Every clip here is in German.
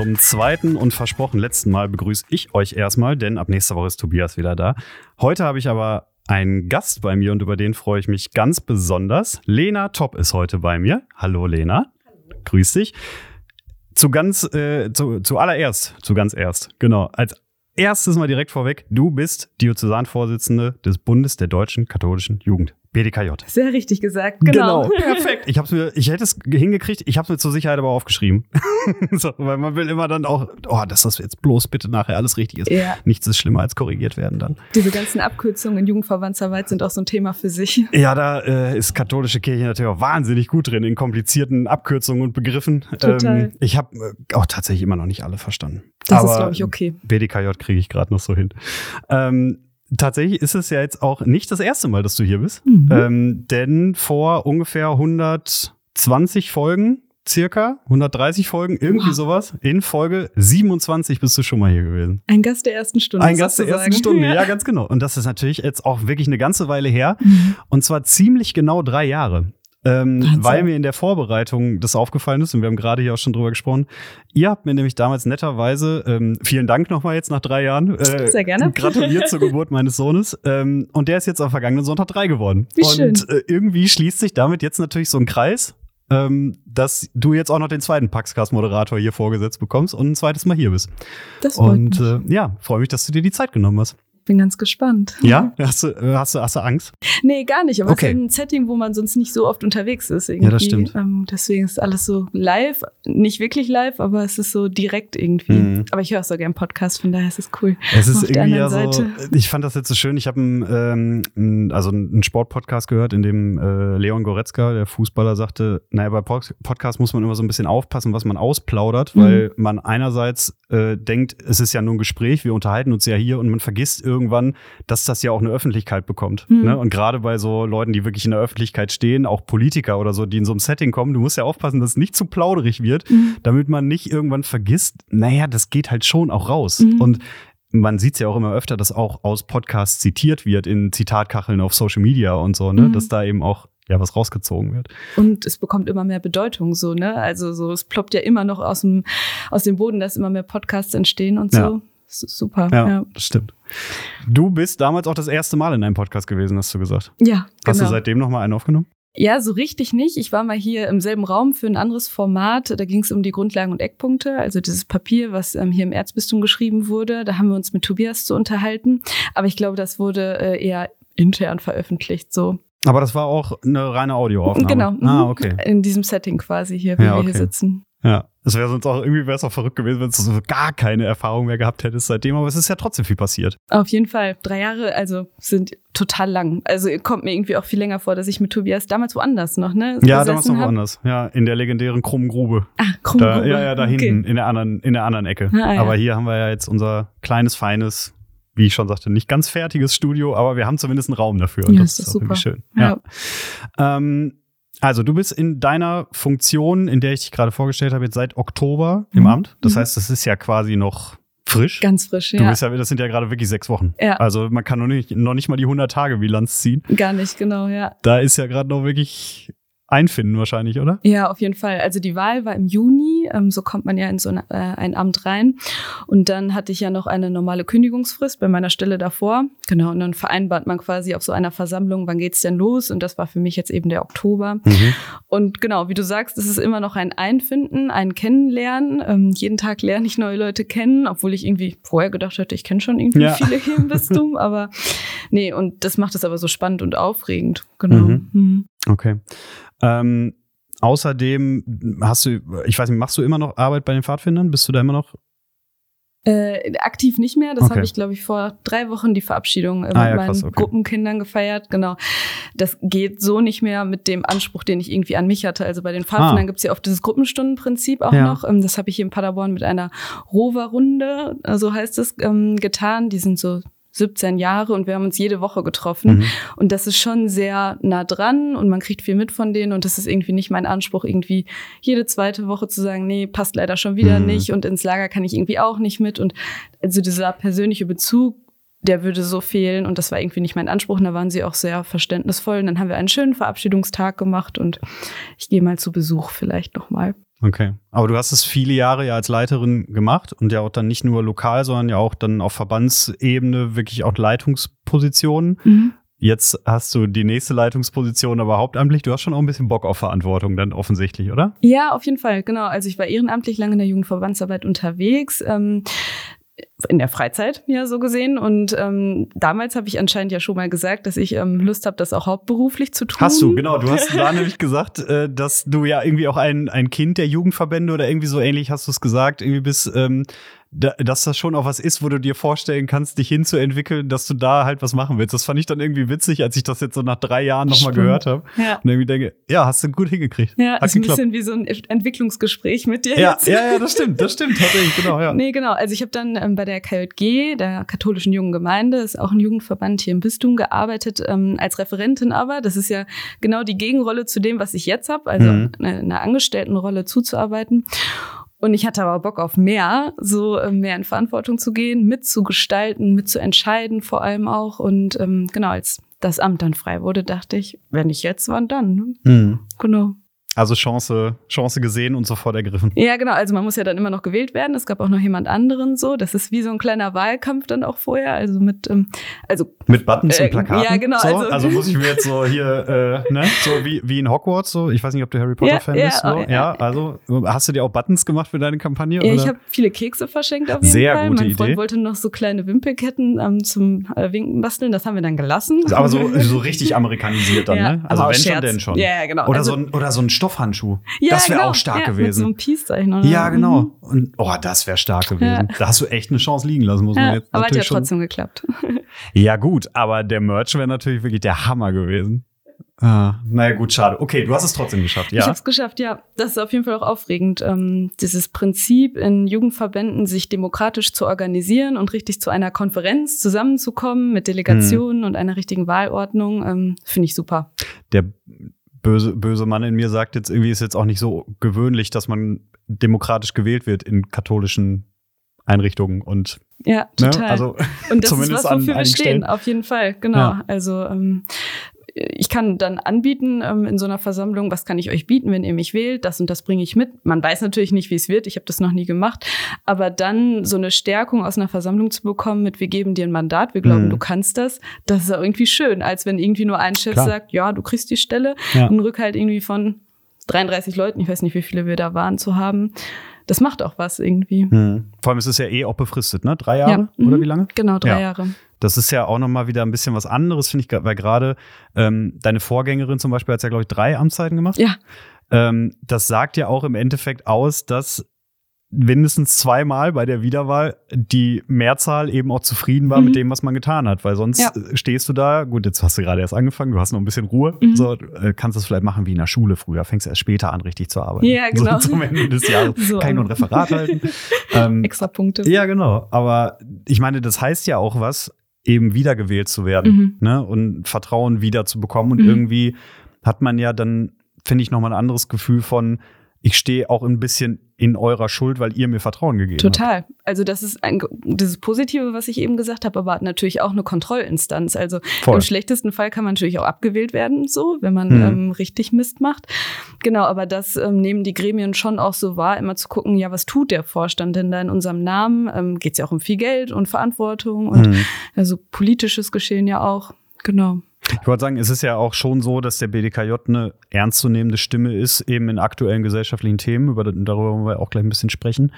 Zum zweiten und versprochen letzten Mal begrüße ich euch erstmal, denn ab nächster Woche ist Tobias wieder da. Heute habe ich aber einen Gast bei mir und über den freue ich mich ganz besonders. Lena Top ist heute bei mir. Hallo Lena. Hallo. Grüß dich. Zu ganz, äh, zu, zuallererst, zu ganz erst, genau, als erstes mal direkt vorweg, du bist Diözesanvorsitzende des Bundes der deutschen katholischen Jugend. BDKJ. Sehr richtig gesagt, genau. genau. Perfekt. Ich, hab's mir, ich hätte es hingekriegt, ich habe es mir zur Sicherheit aber aufgeschrieben. so, weil man will immer dann auch, oh, dass das jetzt bloß bitte nachher alles richtig ist. Ja. Nichts ist schlimmer als korrigiert werden dann. Diese ganzen Abkürzungen in Jugendverwandtsarbeit sind auch so ein Thema für sich. Ja, da äh, ist katholische Kirche natürlich auch wahnsinnig gut drin in komplizierten Abkürzungen und Begriffen. Total. Ähm, ich habe äh, auch tatsächlich immer noch nicht alle verstanden. Das aber ist, glaube ich, okay. BDKJ kriege ich gerade noch so hin. Ähm, tatsächlich ist es ja jetzt auch nicht das erste Mal, dass du hier bist. Mhm. Ähm, denn vor ungefähr 120 Folgen, circa 130 Folgen, irgendwie wow. sowas, in Folge 27 bist du schon mal hier gewesen. Ein Gast der ersten Stunde. Ein Gast der ersten Stunde, ja. ja. ganz genau. Und das ist natürlich jetzt auch wirklich eine ganze Weile her. Mhm. Und zwar ziemlich genau drei Jahre. Ähm, weil mir in der Vorbereitung das aufgefallen ist und wir haben gerade hier auch schon drüber gesprochen. Ihr habt mir nämlich damals netterweise, ähm, vielen Dank nochmal jetzt nach drei Jahren, äh, Sehr gerne. gratuliert zur Geburt meines Sohnes. Ähm, und der ist jetzt am vergangenen Sonntag drei geworden. Wie und schön. Äh, irgendwie schließt sich damit jetzt natürlich so ein Kreis, ähm, dass du jetzt auch noch den zweiten Paxcast-Moderator hier vorgesetzt bekommst und ein zweites Mal hier bist. Das freut und. Äh, ja, freue mich, dass du dir die Zeit genommen hast bin ganz gespannt. Ja? Hast du, äh, hast du, hast du Angst? Nee, gar nicht. Aber okay. es ist ein Setting, wo man sonst nicht so oft unterwegs ist. Irgendwie. Ja, das stimmt. Ähm, deswegen ist alles so live. Nicht wirklich live, aber es ist so direkt irgendwie. Mhm. Aber ich höre auch so gerne Podcast, von daher ist es cool. Es ist Auf irgendwie ja so, ich fand das jetzt so schön. Ich habe einen, ähm, also einen Sportpodcast gehört, in dem äh, Leon Goretzka, der Fußballer, sagte, naja, bei Podcast muss man immer so ein bisschen aufpassen, was man ausplaudert, mhm. weil man einerseits äh, denkt, es ist ja nur ein Gespräch, wir unterhalten uns ja hier und man vergisst irgendwann, dass das ja auch eine Öffentlichkeit bekommt. Mhm. Ne? Und gerade bei so Leuten, die wirklich in der Öffentlichkeit stehen, auch Politiker oder so, die in so einem Setting kommen, du musst ja aufpassen, dass es nicht zu plauderig wird, mhm. damit man nicht irgendwann vergisst, naja, das geht halt schon auch raus. Mhm. Und man sieht es ja auch immer öfter, dass auch aus Podcasts zitiert wird in Zitatkacheln auf Social Media und so, ne? Mhm. Dass da eben auch ja was rausgezogen wird. Und es bekommt immer mehr Bedeutung so, ne? Also so, es ploppt ja immer noch aus dem, aus dem Boden, dass immer mehr Podcasts entstehen und so. Ja. Das ist super. Ja, ja, das stimmt. Du bist damals auch das erste Mal in einem Podcast gewesen, hast du gesagt. Ja. Hast genau. du seitdem noch mal einen aufgenommen? Ja, so richtig nicht. Ich war mal hier im selben Raum für ein anderes Format. Da ging es um die Grundlagen und Eckpunkte, also dieses Papier, was ähm, hier im Erzbistum geschrieben wurde. Da haben wir uns mit Tobias zu unterhalten. Aber ich glaube, das wurde äh, eher intern veröffentlicht, so. Aber das war auch eine reine Audioaufnahme. Genau. Ah, mhm. okay. In diesem Setting quasi hier, wie ja, wir hier sitzen. Ja, es wäre sonst auch irgendwie wäre es auch verrückt gewesen, wenn du so gar keine Erfahrung mehr gehabt hättest seitdem, aber es ist ja trotzdem viel passiert. Auf jeden Fall. Drei Jahre, also sind total lang. Also kommt mir irgendwie auch viel länger vor, dass ich mit Tobias damals woanders noch, ne? Ja, damals noch woanders. Ja, in der legendären krummen Grube. Ah, krumme da, Grube. Ja, ja, da okay. hinten, in der anderen, in der anderen Ecke. Ah, ja. Aber hier haben wir ja jetzt unser kleines, feines, wie ich schon sagte, nicht ganz fertiges Studio, aber wir haben zumindest einen Raum dafür. Und ja, das ist, ist super. schön. Ja. ja. Ähm, also, du bist in deiner Funktion, in der ich dich gerade vorgestellt habe, jetzt seit Oktober im mhm. Amt. Das mhm. heißt, das ist ja quasi noch frisch. Ganz frisch, ja. Du bist ja, das sind ja gerade wirklich sechs Wochen. Ja. Also man kann noch nicht, noch nicht mal die 100 Tage Bilanz ziehen. Gar nicht, genau, ja. Da ist ja gerade noch wirklich einfinden wahrscheinlich, oder? Ja, auf jeden Fall. Also die Wahl war im Juni, ähm, so kommt man ja in so eine, äh, ein Amt rein. Und dann hatte ich ja noch eine normale Kündigungsfrist bei meiner Stelle davor. Genau, und dann vereinbart man quasi auf so einer Versammlung, wann geht's denn los? Und das war für mich jetzt eben der Oktober. Mhm. Und genau, wie du sagst, es ist immer noch ein Einfinden, ein Kennenlernen. Ähm, jeden Tag lerne ich neue Leute kennen, obwohl ich irgendwie vorher gedacht hätte, ich kenne schon irgendwie ja. viele hier im Bistum. aber nee, und das macht es aber so spannend und aufregend. Genau. Mhm. Mhm. Okay. Ähm, außerdem hast du, ich weiß nicht, machst du immer noch Arbeit bei den Pfadfindern? Bist du da immer noch? Äh, aktiv nicht mehr. Das okay. habe ich, glaube ich, vor drei Wochen die Verabschiedung äh, mit ah, ja, meinen krass, okay. Gruppenkindern gefeiert. Genau. Das geht so nicht mehr mit dem Anspruch, den ich irgendwie an mich hatte. Also bei den Pfadfindern ah. gibt es ja oft dieses Gruppenstundenprinzip auch ja. noch. Ähm, das habe ich hier in Paderborn mit einer Rover-Runde, äh, so heißt es, ähm, getan. Die sind so 17 Jahre und wir haben uns jede Woche getroffen. Mhm. Und das ist schon sehr nah dran und man kriegt viel mit von denen und das ist irgendwie nicht mein Anspruch, irgendwie jede zweite Woche zu sagen, nee, passt leider schon wieder mhm. nicht und ins Lager kann ich irgendwie auch nicht mit. Und also dieser persönliche Bezug, der würde so fehlen und das war irgendwie nicht mein Anspruch. Und da waren sie auch sehr verständnisvoll. Und dann haben wir einen schönen Verabschiedungstag gemacht und ich gehe mal zu Besuch vielleicht nochmal. Okay. Aber du hast es viele Jahre ja als Leiterin gemacht und ja auch dann nicht nur lokal, sondern ja auch dann auf Verbandsebene wirklich auch Leitungspositionen. Mhm. Jetzt hast du die nächste Leitungsposition aber hauptamtlich. Du hast schon auch ein bisschen Bock auf Verantwortung dann offensichtlich, oder? Ja, auf jeden Fall, genau. Also ich war ehrenamtlich lange in der Jugendverbandsarbeit unterwegs. Ähm, in der Freizeit, ja, so gesehen. Und ähm, damals habe ich anscheinend ja schon mal gesagt, dass ich ähm, Lust habe, das auch hauptberuflich zu tun. Hast du, genau. Du hast da nämlich gesagt, äh, dass du ja irgendwie auch ein, ein Kind der Jugendverbände oder irgendwie so ähnlich hast du es gesagt, irgendwie bist ähm, da, dass das schon auch was ist, wo du dir vorstellen kannst, dich hinzuentwickeln, dass du da halt was machen willst. Das fand ich dann irgendwie witzig, als ich das jetzt so nach drei Jahren nochmal gehört habe. Ja. Und irgendwie denke, ja, hast du gut hingekriegt. Ja, Hat ist geklappt. ein bisschen wie so ein Entwicklungsgespräch mit dir ja, jetzt. Ja, ja, das stimmt, das stimmt tatsächlich, genau, ja. Nee, genau. Also ich habe dann ähm, bei der KJG, der katholischen Jungen Gemeinde, ist auch ein Jugendverband hier im Bistum, gearbeitet, ähm, als Referentin aber. Das ist ja genau die Gegenrolle zu dem, was ich jetzt habe, also mhm. eine, eine Angestelltenrolle zuzuarbeiten. Und ich hatte aber Bock auf mehr, so äh, mehr in Verantwortung zu gehen, mitzugestalten, mitzuentscheiden vor allem auch. Und ähm, genau, als das Amt dann frei wurde, dachte ich, wenn nicht jetzt, wann dann? Ne? Mhm. Genau. Also Chance, Chance gesehen und sofort ergriffen. Ja, genau. Also man muss ja dann immer noch gewählt werden. Es gab auch noch jemand anderen so. Das ist wie so ein kleiner Wahlkampf dann auch vorher. Also mit, ähm, also mit Buttons äh, und Plakaten. Ja, genau. So? Also, also, muss ich mir jetzt so hier, äh, ne, so wie, wie in Hogwarts. So, ich weiß nicht, ob du Harry Potter Fan ja, bist. So. Ja, ja, also hast du dir auch Buttons gemacht für deine Kampagne? Ja, ich habe viele Kekse verschenkt auf jeden Sehr Fall. Gute mein Freund Idee. wollte noch so kleine Wimpelketten ähm, zum äh, Winken basteln. Das haben wir dann gelassen. Aber so, so richtig amerikanisiert dann, ja, ne? Also wenn schon, denn schon. Ja, genau. Oder, also, so ein, oder so ein Stoffhandschuh. Ja, das wäre genau. auch stark ja, gewesen. Mit so Peace-Zeichen. oder? Ja, genau. Mhm. Und oh, das wäre stark gewesen. Ja. Da hast du echt eine Chance liegen lassen, muss man jetzt aber hat ja schon. trotzdem geklappt. Ja, gut, aber der Merch wäre natürlich wirklich der Hammer gewesen. Ah, naja, gut, schade. Okay, du hast es trotzdem geschafft, Ich ja. habe es geschafft, ja. Das ist auf jeden Fall auch aufregend. Ähm, dieses Prinzip in Jugendverbänden, sich demokratisch zu organisieren und richtig zu einer Konferenz zusammenzukommen mit Delegationen und einer richtigen Wahlordnung, ähm, finde ich super. Der böse, böse Mann in mir sagt jetzt irgendwie, ist jetzt auch nicht so gewöhnlich, dass man demokratisch gewählt wird in katholischen Einrichtungen und Ja, ne, total. also und das ist was, wofür wir stehen, Stellen. auf jeden Fall, genau. Ja. Also ähm, ich kann dann anbieten ähm, in so einer Versammlung, was kann ich euch bieten, wenn ihr mich wählt, das und das bringe ich mit. Man weiß natürlich nicht, wie es wird, ich habe das noch nie gemacht, aber dann so eine Stärkung aus einer Versammlung zu bekommen mit, wir geben dir ein Mandat, wir glauben, Mhm. du kannst das, das ist ja irgendwie schön, als wenn irgendwie nur ein Chef Klar. sagt, ja, du kriegst die Stelle, Ja. ein Rückhalt irgendwie von 33 Leuten, ich weiß nicht, wie viele wir da waren, zu haben. Das macht auch was irgendwie. Hm. Vor allem ist es ja eh auch befristet, ne? Drei Jahre Ja. oder Mhm. wie lange? Genau, drei Ja. Jahre. Das ist ja auch nochmal wieder ein bisschen was anderes, finde ich, weil gerade ähm, deine Vorgängerin zum Beispiel hat ja, glaube ich, drei Amtszeiten gemacht. Ja. Ähm, das sagt ja auch im Endeffekt aus, dass mindestens zweimal bei der Wiederwahl die Mehrzahl eben auch zufrieden war Mhm. mit dem, was man getan hat. Weil sonst Ja. äh, stehst du da, gut, jetzt hast du gerade erst angefangen, du hast noch ein bisschen Ruhe, Mhm. so, äh, kannst das vielleicht machen wie in der Schule früher, fängst erst später an, richtig zu arbeiten. Ja, genau. So, zum Ende des Jahres So. kann ich nur ein Referat halten. ähm, Extra Punkte. ja, genau. Aber ich meine, das heißt ja auch was, eben wiedergewählt zu werden Mhm. ne? und Vertrauen wieder zu bekommen. Und Mhm. irgendwie hat man ja dann, finde ich, nochmal ein anderes Gefühl von, ich stehe auch ein bisschen in eurer Schuld, weil ihr mir Vertrauen gegeben habt. Total. Also das ist ein dieses Positive, was ich eben gesagt habe, aber natürlich auch eine Kontrollinstanz. Also Voll. im schlechtesten Fall kann man natürlich auch abgewählt werden, so, wenn man Mhm. ähm, richtig Mist macht. Genau, aber das ähm, nehmen die Gremien schon auch so wahr, immer zu gucken, ja, was tut der Vorstand denn da in unserem Namen? Ähm, Geht es ja auch um viel Geld und Verantwortung und Mhm. also politisches Geschehen ja auch. Genau. Ich wollte sagen, es ist ja auch schon so, dass der BDKJ eine ernstzunehmende Stimme ist, eben in aktuellen gesellschaftlichen Themen, über, darüber wollen wir auch gleich ein bisschen sprechen.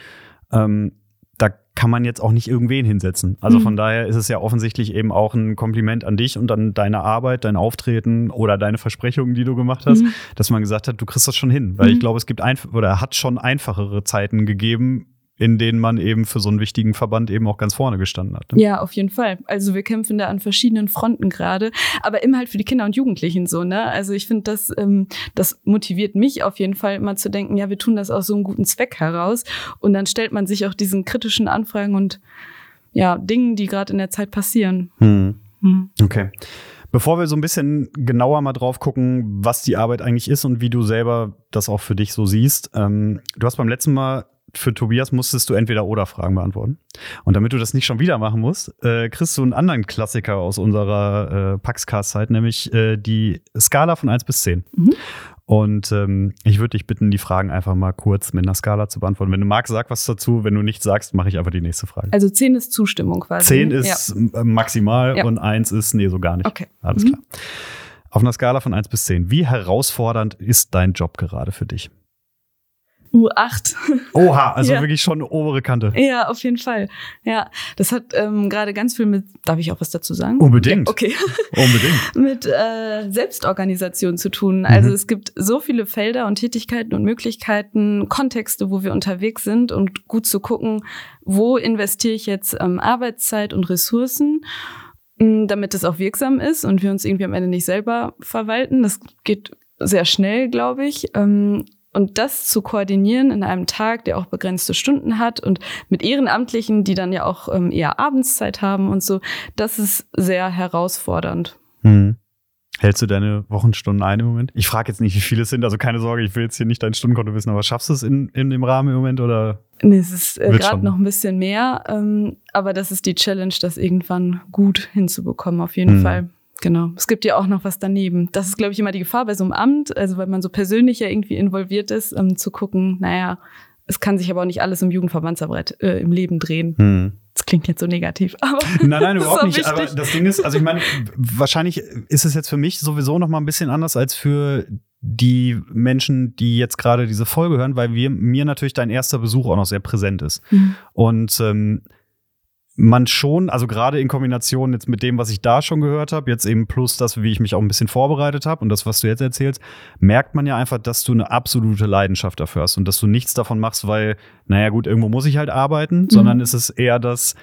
Ähm, da kann man jetzt auch nicht irgendwen hinsetzen. Also Mhm. von daher ist es ja offensichtlich eben auch ein Kompliment an dich und an deine Arbeit, dein Auftreten oder deine Versprechungen, die du gemacht hast, Mhm. dass man gesagt hat, du kriegst das schon hin. Weil Mhm. ich glaube, es gibt einfach oder hat schon einfachere Zeiten gegeben, in denen man eben für so einen wichtigen Verband eben auch ganz vorne gestanden hat. ne? Ja, auf jeden Fall. Also wir kämpfen da an verschiedenen Fronten gerade, aber immer halt für die Kinder und Jugendlichen so, ne? Also ich finde, das, ähm, das motiviert mich auf jeden Fall immer zu denken, ja, wir tun das aus so einem guten Zweck heraus. Und dann stellt man sich auch diesen kritischen Anfragen und ja, Dingen, die gerade in der Zeit passieren. Hm. Hm. Okay. Bevor wir so ein bisschen genauer mal drauf gucken, was die Arbeit eigentlich ist und wie du selber das auch für dich so siehst. Ähm, du hast beim letzten Mal für Tobias musstest du entweder oder Fragen beantworten. Und damit du das nicht schon wieder machen musst, äh, kriegst du einen anderen Klassiker aus unserer äh, Paxcast-Zeit, nämlich äh, die Skala von 1 bis 10. Mhm. Und ähm, ich würde dich bitten, die Fragen einfach mal kurz mit einer Skala zu beantworten. Wenn du magst, sag was dazu. Wenn du nichts sagst, mache ich einfach die nächste Frage. Also 10 ist Zustimmung quasi. 10 ist ja. maximal ja. und 1 ist, nee, so gar nicht. Okay. Alles mhm. klar. Auf einer Skala von 1 bis 10, wie herausfordernd ist dein Job gerade für dich? U8. Oha, also ja. wirklich schon obere Kante. Ja, auf jeden Fall. Ja, das hat ähm, gerade ganz viel mit, darf ich auch was dazu sagen? Unbedingt. Ja, okay. Unbedingt. mit äh, Selbstorganisation zu tun. Also mhm. es gibt so viele Felder und Tätigkeiten und Möglichkeiten, Kontexte, wo wir unterwegs sind und gut zu gucken, wo investiere ich jetzt ähm, Arbeitszeit und Ressourcen damit es auch wirksam ist und wir uns irgendwie am Ende nicht selber verwalten. Das geht sehr schnell, glaube ich. Ähm, und das zu koordinieren in einem Tag, der auch begrenzte Stunden hat und mit Ehrenamtlichen, die dann ja auch ähm, eher Abendszeit haben und so, das ist sehr herausfordernd. Hm. Hältst du deine Wochenstunden ein im Moment? Ich frage jetzt nicht, wie viele es sind, also keine Sorge, ich will jetzt hier nicht dein Stundenkonto wissen, aber schaffst du es in, in dem Rahmen im Moment oder? Nee, es ist äh, gerade noch ein bisschen mehr, ähm, aber das ist die Challenge, das irgendwann gut hinzubekommen, auf jeden hm. Fall. Genau. Es gibt ja auch noch was daneben. Das ist, glaube ich, immer die Gefahr bei so einem Amt, also weil man so persönlich ja irgendwie involviert ist, um zu gucken, naja, es kann sich aber auch nicht alles im Jugendverbandsarbeit äh, im Leben drehen. Hm. Das klingt jetzt so negativ, aber. Nein, nein, überhaupt nicht. Wichtig. Aber das Ding ist, also ich meine, wahrscheinlich ist es jetzt für mich sowieso noch mal ein bisschen anders als für die Menschen, die jetzt gerade diese Folge hören, weil wir, mir natürlich dein erster Besuch auch noch sehr präsent ist. Mhm. Und ähm, man schon, also gerade in Kombination jetzt mit dem, was ich da schon gehört habe, jetzt eben plus das, wie ich mich auch ein bisschen vorbereitet habe und das, was du jetzt erzählst, merkt man ja einfach, dass du eine absolute Leidenschaft dafür hast und dass du nichts davon machst, weil, naja gut, irgendwo muss ich halt arbeiten, mhm. sondern es ist eher das,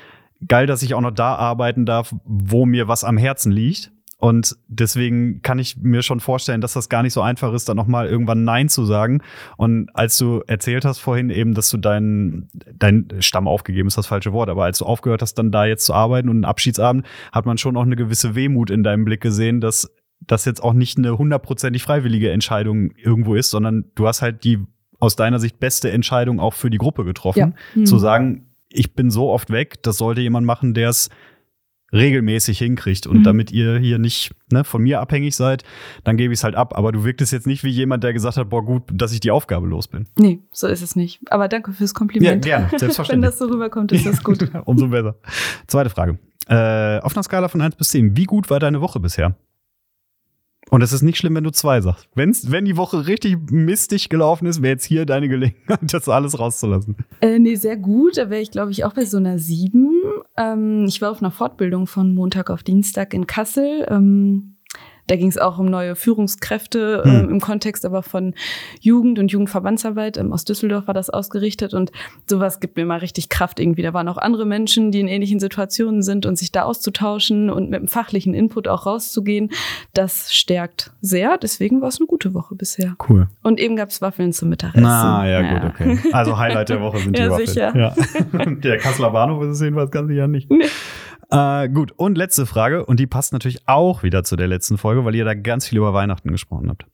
geil, dass ich auch noch da arbeiten darf, wo mir was am Herzen liegt. Und deswegen kann ich mir schon vorstellen, dass das gar nicht so einfach ist, dann nochmal irgendwann Nein zu sagen. Und als du erzählt hast vorhin eben, dass du deinen dein Stamm aufgegeben ist das falsche Wort, aber als du aufgehört hast, dann da jetzt zu arbeiten und einen Abschiedsabend, hat man schon auch eine gewisse Wehmut in deinem Blick gesehen, dass das jetzt auch nicht eine hundertprozentig freiwillige Entscheidung irgendwo ist, sondern du hast halt die aus deiner Sicht beste Entscheidung auch für die Gruppe getroffen, ja. mhm. zu sagen, ich bin so oft weg, das sollte jemand machen, der es regelmäßig hinkriegt. Und mhm. damit ihr hier nicht ne, von mir abhängig seid, dann gebe ich es halt ab. Aber du wirktest jetzt nicht wie jemand, der gesagt hat, boah, gut, dass ich die Aufgabe los bin. Nee, so ist es nicht. Aber danke fürs Kompliment. Ja, gerne, selbstverständlich. Wenn das so rüberkommt, ist das gut. Umso besser. Zweite Frage. Äh, auf einer Skala von 1 bis 10, wie gut war deine Woche bisher? Und es ist nicht schlimm, wenn du zwei sagst. Wenn's, wenn die Woche richtig mistig gelaufen ist, wäre jetzt hier deine Gelegenheit, das alles rauszulassen. Äh, nee, sehr gut. Da wäre ich, glaube ich, auch bei so einer sieben. Ähm, ich war auf einer Fortbildung von Montag auf Dienstag in Kassel. Ähm, da ging es auch um neue Führungskräfte hm. ähm, im Kontext aber von Jugend und Jugendverbandsarbeit. Ähm, aus Düsseldorf war das ausgerichtet und sowas gibt mir mal richtig Kraft irgendwie. Da waren auch andere Menschen, die in ähnlichen Situationen sind und sich da auszutauschen und mit dem fachlichen Input auch rauszugehen. Das stärkt sehr. Deswegen war es eine gute Woche bisher. Cool. Und eben gab es Waffeln zum Mittagessen. Na, ja, ja, gut, okay. Also Highlight der Woche sind die ja, Waffeln. Sicher. Ja, Der Kasseler Bahnhof ist es jedenfalls ganz sicher nicht. Nee. Äh, gut, und letzte Frage, und die passt natürlich auch wieder zu der letzten Folge, weil ihr da ganz viel über Weihnachten gesprochen habt.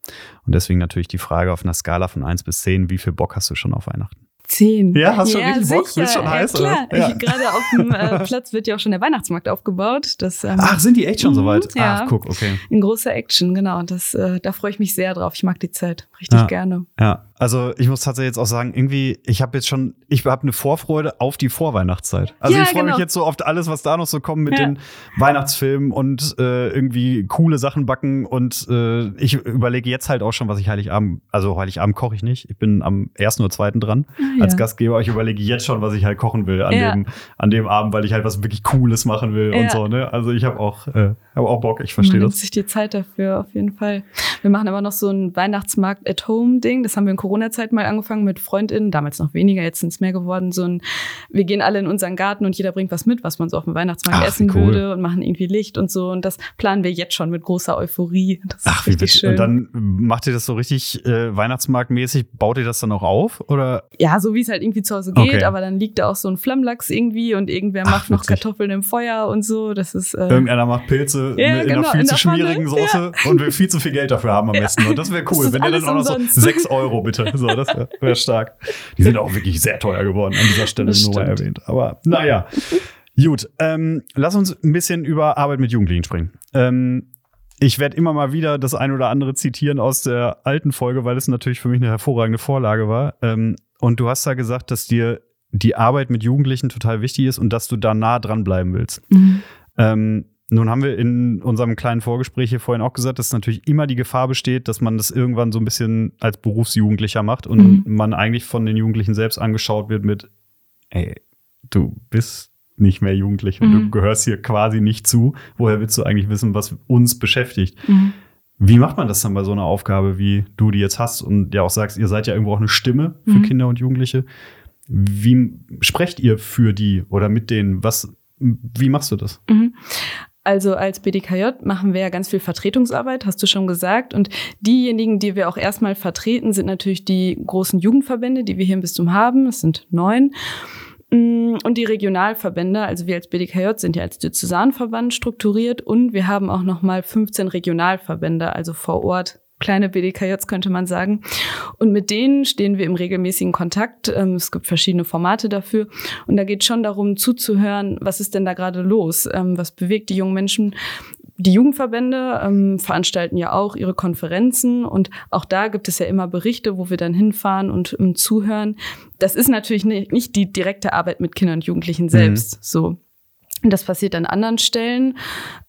Und deswegen natürlich die Frage auf einer Skala von 1 bis 10, wie viel Bock hast du schon auf Weihnachten? Zehn. Ja, hast du ja, schon richtig Bock? Bist schon heiß, klar. Oder? Ja. Gerade auf dem äh, Platz wird ja auch schon der Weihnachtsmarkt aufgebaut. Das, ähm, Ach, sind die echt schon so weit? Ja. Ach, guck, okay. In großer Action, genau. Das, äh, da freue ich mich sehr drauf. Ich mag die Zeit richtig ja. gerne. Ja, also ich muss tatsächlich jetzt auch sagen, irgendwie, ich habe jetzt schon, ich habe eine Vorfreude auf die Vorweihnachtszeit. Also ja, ich freue genau. mich jetzt so auf alles, was da noch so kommt mit ja. den Weihnachtsfilmen und äh, irgendwie coole Sachen backen. Und äh, ich überlege jetzt halt auch schon, was ich Heiligabend, also Heiligabend koche ich nicht. Ich bin am ersten oder zweiten dran ah, als Gastgeber. Ich überlege jetzt schon, was ich halt kochen will an, dem, an dem Abend, weil ich halt was wirklich Cooles machen will und so. Ne? Also ich habe auch, äh, hab auch Bock, ich verstehe das. Sich die Zeit dafür, auf jeden Fall. Wir machen aber noch so ein Weihnachtsmarkt at home Ding. Das haben wir in Corona-Zeit mal angefangen mit FreundInnen, damals noch weniger, jetzt sind es mehr geworden. So ein, wir gehen alle in unseren Garten und jeder bringt was mit, was man so auf dem Weihnachtsmarkt Ach, essen cool. würde und machen irgendwie Licht und so. Und das planen wir jetzt schon mit großer Euphorie. Das Ach, richtig schön. Und dann macht ihr das so richtig äh, Weihnachtsmarktmäßig, baut ihr das dann auch auf? Oder? Ja, so wie es halt irgendwie zu Hause geht, okay. aber dann liegt da auch so ein Flammlachs irgendwie und irgendwer Ach, macht noch Kartoffeln im Feuer und so. Das ist. Äh, Irgendeiner macht Pilze ja, in genau, einer viel zu schmierigen Soße ja. und will viel zu viel Geld dafür haben am besten. Und das wäre cool, wenn ihr dann auch noch so 6 Euro bitte. So, das wäre wär stark. Die sind auch wirklich sehr teuer geworden, an dieser Stelle nur mal erwähnt. Aber naja. Gut, ähm, lass uns ein bisschen über Arbeit mit Jugendlichen sprechen. Ähm, ich werde immer mal wieder das ein oder andere zitieren aus der alten Folge, weil es natürlich für mich eine hervorragende Vorlage war. Ähm, und du hast da gesagt, dass dir die Arbeit mit Jugendlichen total wichtig ist und dass du da nah dran bleiben willst. Mhm. Ähm, nun haben wir in unserem kleinen Vorgespräch hier vorhin auch gesagt, dass natürlich immer die Gefahr besteht, dass man das irgendwann so ein bisschen als Berufsjugendlicher macht und mhm. man eigentlich von den Jugendlichen selbst angeschaut wird mit, ey, du bist nicht mehr jugendlich und mhm. du gehörst hier quasi nicht zu. Woher willst du eigentlich wissen, was uns beschäftigt? Mhm. Wie macht man das dann bei so einer Aufgabe, wie du die jetzt hast und ja auch sagst, ihr seid ja irgendwo auch eine Stimme für mhm. Kinder und Jugendliche? Wie sprecht ihr für die oder mit denen? Was, wie machst du das? Mhm. Also als BDKJ machen wir ja ganz viel Vertretungsarbeit, hast du schon gesagt. Und diejenigen, die wir auch erstmal vertreten, sind natürlich die großen Jugendverbände, die wir hier im Bistum haben. Es sind neun. Mm, und die Regionalverbände, also wir als BDKJ sind ja als Diözesanverband strukturiert und wir haben auch nochmal 15 Regionalverbände, also vor Ort kleine BDKJs könnte man sagen. Und mit denen stehen wir im regelmäßigen Kontakt. Ähm, es gibt verschiedene Formate dafür. Und da geht schon darum, zuzuhören, was ist denn da gerade los? Ähm, was bewegt die jungen Menschen? Die Jugendverbände ähm, veranstalten ja auch ihre Konferenzen und auch da gibt es ja immer Berichte, wo wir dann hinfahren und um, zuhören. Das ist natürlich nicht, nicht, die direkte Arbeit mit Kindern und Jugendlichen selbst. Mhm. So. Das passiert an anderen Stellen.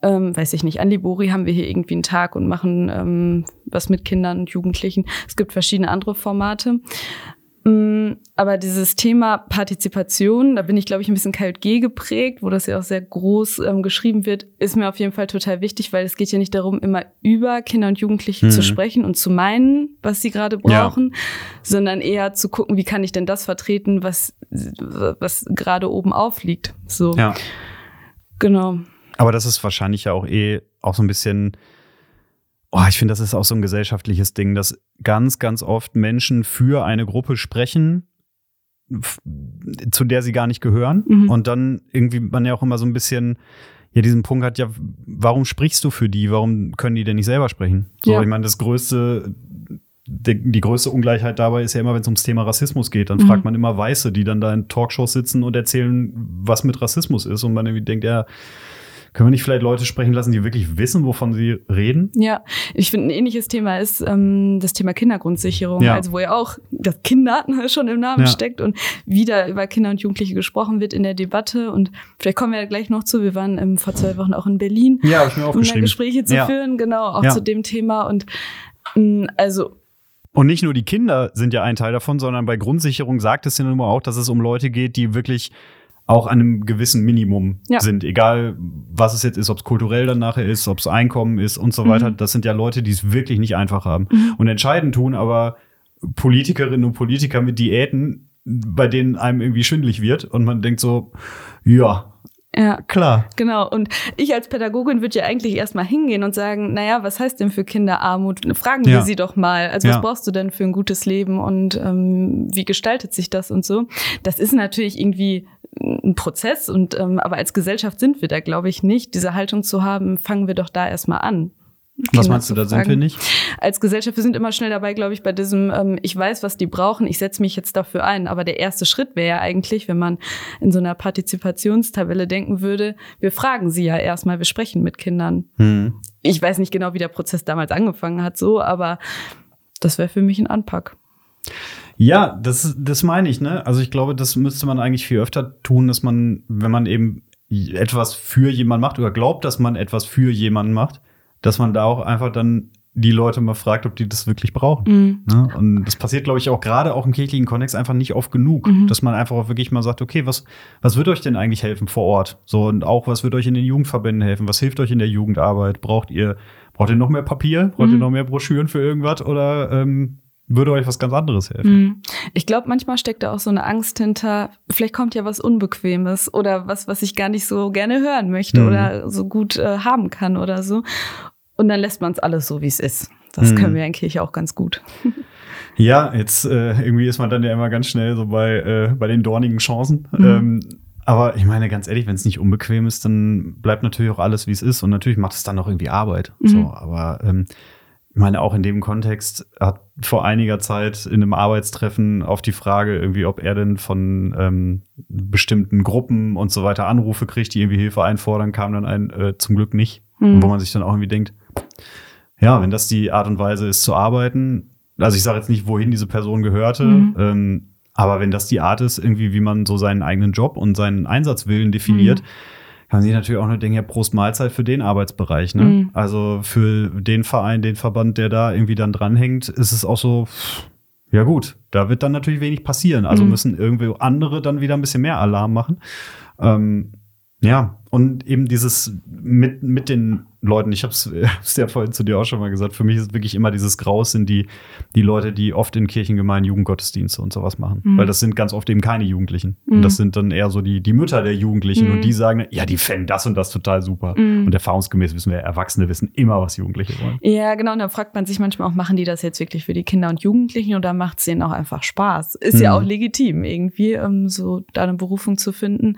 Ähm, weiß ich nicht, an Libori haben wir hier irgendwie einen Tag und machen ähm, was mit Kindern und Jugendlichen. Es gibt verschiedene andere Formate. Mm, aber dieses Thema Partizipation, da bin ich, glaube ich, ein bisschen KLG geprägt, wo das ja auch sehr groß ähm, geschrieben wird, ist mir auf jeden Fall total wichtig, weil es geht ja nicht darum, immer über Kinder und Jugendliche mhm. zu sprechen und zu meinen, was sie gerade brauchen, ja. sondern eher zu gucken, wie kann ich denn das vertreten, was, was gerade oben aufliegt. So. Ja. Genau. Aber das ist wahrscheinlich ja auch eh auch so ein bisschen Oh, ich finde, das ist auch so ein gesellschaftliches Ding, dass ganz, ganz oft Menschen für eine Gruppe sprechen, zu der sie gar nicht gehören. Mhm. Und dann irgendwie man ja auch immer so ein bisschen ja diesen Punkt hat, ja, warum sprichst du für die? Warum können die denn nicht selber sprechen? So, ja. ich meine, das größte, die, größte Ungleichheit dabei ist ja immer, wenn es ums Thema Rassismus geht. Dann mhm. fragt man immer Weiße, die dann da in Talkshows sitzen und erzählen, was mit Rassismus ist. Und man irgendwie denkt, ja, können wir nicht vielleicht Leute sprechen lassen, die wirklich wissen, wovon sie reden? Ja, ich finde, ein ähnliches Thema ist ähm, das Thema Kindergrundsicherung. Ja. Also wo ja auch das Kinder schon im Namen ja. steckt und wieder über Kinder und Jugendliche gesprochen wird in der Debatte. Und vielleicht kommen wir ja gleich noch zu. Wir waren ähm, vor zwei Wochen auch in Berlin, ja, ich mir um da Gespräche zu ja. führen, genau, auch zu dem Thema. Und mh, also und nicht nur die Kinder sind ja ein Teil davon, sondern bei Grundsicherung sagt es ja nun mal auch, dass es um Leute geht, die wirklich auch an einem gewissen Minimum ja. sind. Egal, was es jetzt ist, ob es kulturell dann nachher ist, ob es Einkommen ist und so mhm. weiter. Das sind ja Leute, die es wirklich nicht einfach haben. Mhm. Und entscheidend tun aber Politikerinnen und Politiker mit Diäten, bei denen einem irgendwie schwindlig wird und man denkt so, ja, ja, klar. Genau. Und ich als Pädagogin würde ja eigentlich erstmal hingehen und sagen, naja, was heißt denn für Kinder Armut? Fragen wir ja. sie doch mal. Also was brauchst du denn für ein gutes Leben und ähm, wie gestaltet sich das und so? Das ist natürlich irgendwie ein Prozess und ähm, aber als Gesellschaft sind wir da, glaube ich, nicht. Diese Haltung zu haben, fangen wir doch da erstmal an. Kinder was meinst du, da sind wir nicht? Als Gesellschaft, wir sind immer schnell dabei, glaube ich, bei diesem, ähm, ich weiß, was die brauchen, ich setze mich jetzt dafür ein. Aber der erste Schritt wäre ja eigentlich, wenn man in so einer Partizipationstabelle denken würde, wir fragen sie ja erstmal, wir sprechen mit Kindern. Hm. Ich weiß nicht genau, wie der Prozess damals angefangen hat, so, aber das wäre für mich ein Anpack. Ja, das, das meine ich, ne? Also ich glaube, das müsste man eigentlich viel öfter tun, dass man, wenn man eben etwas für jemanden macht oder glaubt, dass man etwas für jemanden macht, dass man da auch einfach dann die Leute mal fragt, ob die das wirklich brauchen. Mhm. Ne? Und das passiert, glaube ich, auch gerade auch im kirchlichen Kontext einfach nicht oft genug, mhm. dass man einfach auch wirklich mal sagt, okay, was, was wird euch denn eigentlich helfen vor Ort? So, und auch, was wird euch in den Jugendverbänden helfen? Was hilft euch in der Jugendarbeit? Braucht ihr, braucht ihr noch mehr Papier? Braucht mhm. ihr noch mehr Broschüren für irgendwas? Oder ähm, würde euch was ganz anderes helfen. Mhm. Ich glaube, manchmal steckt da auch so eine Angst hinter, vielleicht kommt ja was Unbequemes oder was, was ich gar nicht so gerne hören möchte mhm. oder so gut äh, haben kann oder so. Und dann lässt man es alles so, wie es ist. Das mhm. können wir in Kirche auch ganz gut. Ja, jetzt äh, irgendwie ist man dann ja immer ganz schnell so bei, äh, bei den dornigen Chancen. Mhm. Ähm, aber ich meine, ganz ehrlich, wenn es nicht unbequem ist, dann bleibt natürlich auch alles, wie es ist. Und natürlich macht es dann auch irgendwie Arbeit. Mhm. So, aber ähm, ich meine, auch in dem Kontext hat vor einiger Zeit in einem Arbeitstreffen auf die Frage irgendwie, ob er denn von ähm, bestimmten Gruppen und so weiter Anrufe kriegt, die irgendwie Hilfe einfordern, kam dann ein äh, zum Glück nicht. Mhm. Wo man sich dann auch irgendwie denkt, ja, wenn das die Art und Weise ist zu arbeiten, also ich sage jetzt nicht, wohin diese Person gehörte, mhm. ähm, aber wenn das die Art ist, irgendwie, wie man so seinen eigenen Job und seinen Einsatzwillen definiert, mhm. kann man sich natürlich auch nur denken, ja, Prost Mahlzeit für den Arbeitsbereich. Ne? Mhm. Also für den Verein, den Verband, der da irgendwie dann dranhängt, ist es auch so, ja gut, da wird dann natürlich wenig passieren. Also mhm. müssen irgendwie andere dann wieder ein bisschen mehr Alarm machen. Ähm, ja, und eben dieses mit, mit den Leuten, ich habe es ja vorhin zu dir auch schon mal gesagt, für mich ist wirklich immer dieses Graus sind die, die Leute, die oft in Kirchengemeinden Jugendgottesdienste und sowas machen. Mhm. Weil das sind ganz oft eben keine Jugendlichen. Mhm. Und das sind dann eher so die, die Mütter der Jugendlichen mhm. und die sagen, ja, die fänden das und das total super. Mhm. Und erfahrungsgemäß wissen wir, Erwachsene wissen immer, was Jugendliche wollen. Ja, genau. Und da fragt man sich manchmal auch, machen die das jetzt wirklich für die Kinder und Jugendlichen oder macht es denen auch einfach Spaß? Ist ja mhm. auch legitim, irgendwie, um ähm, so da eine Berufung zu finden.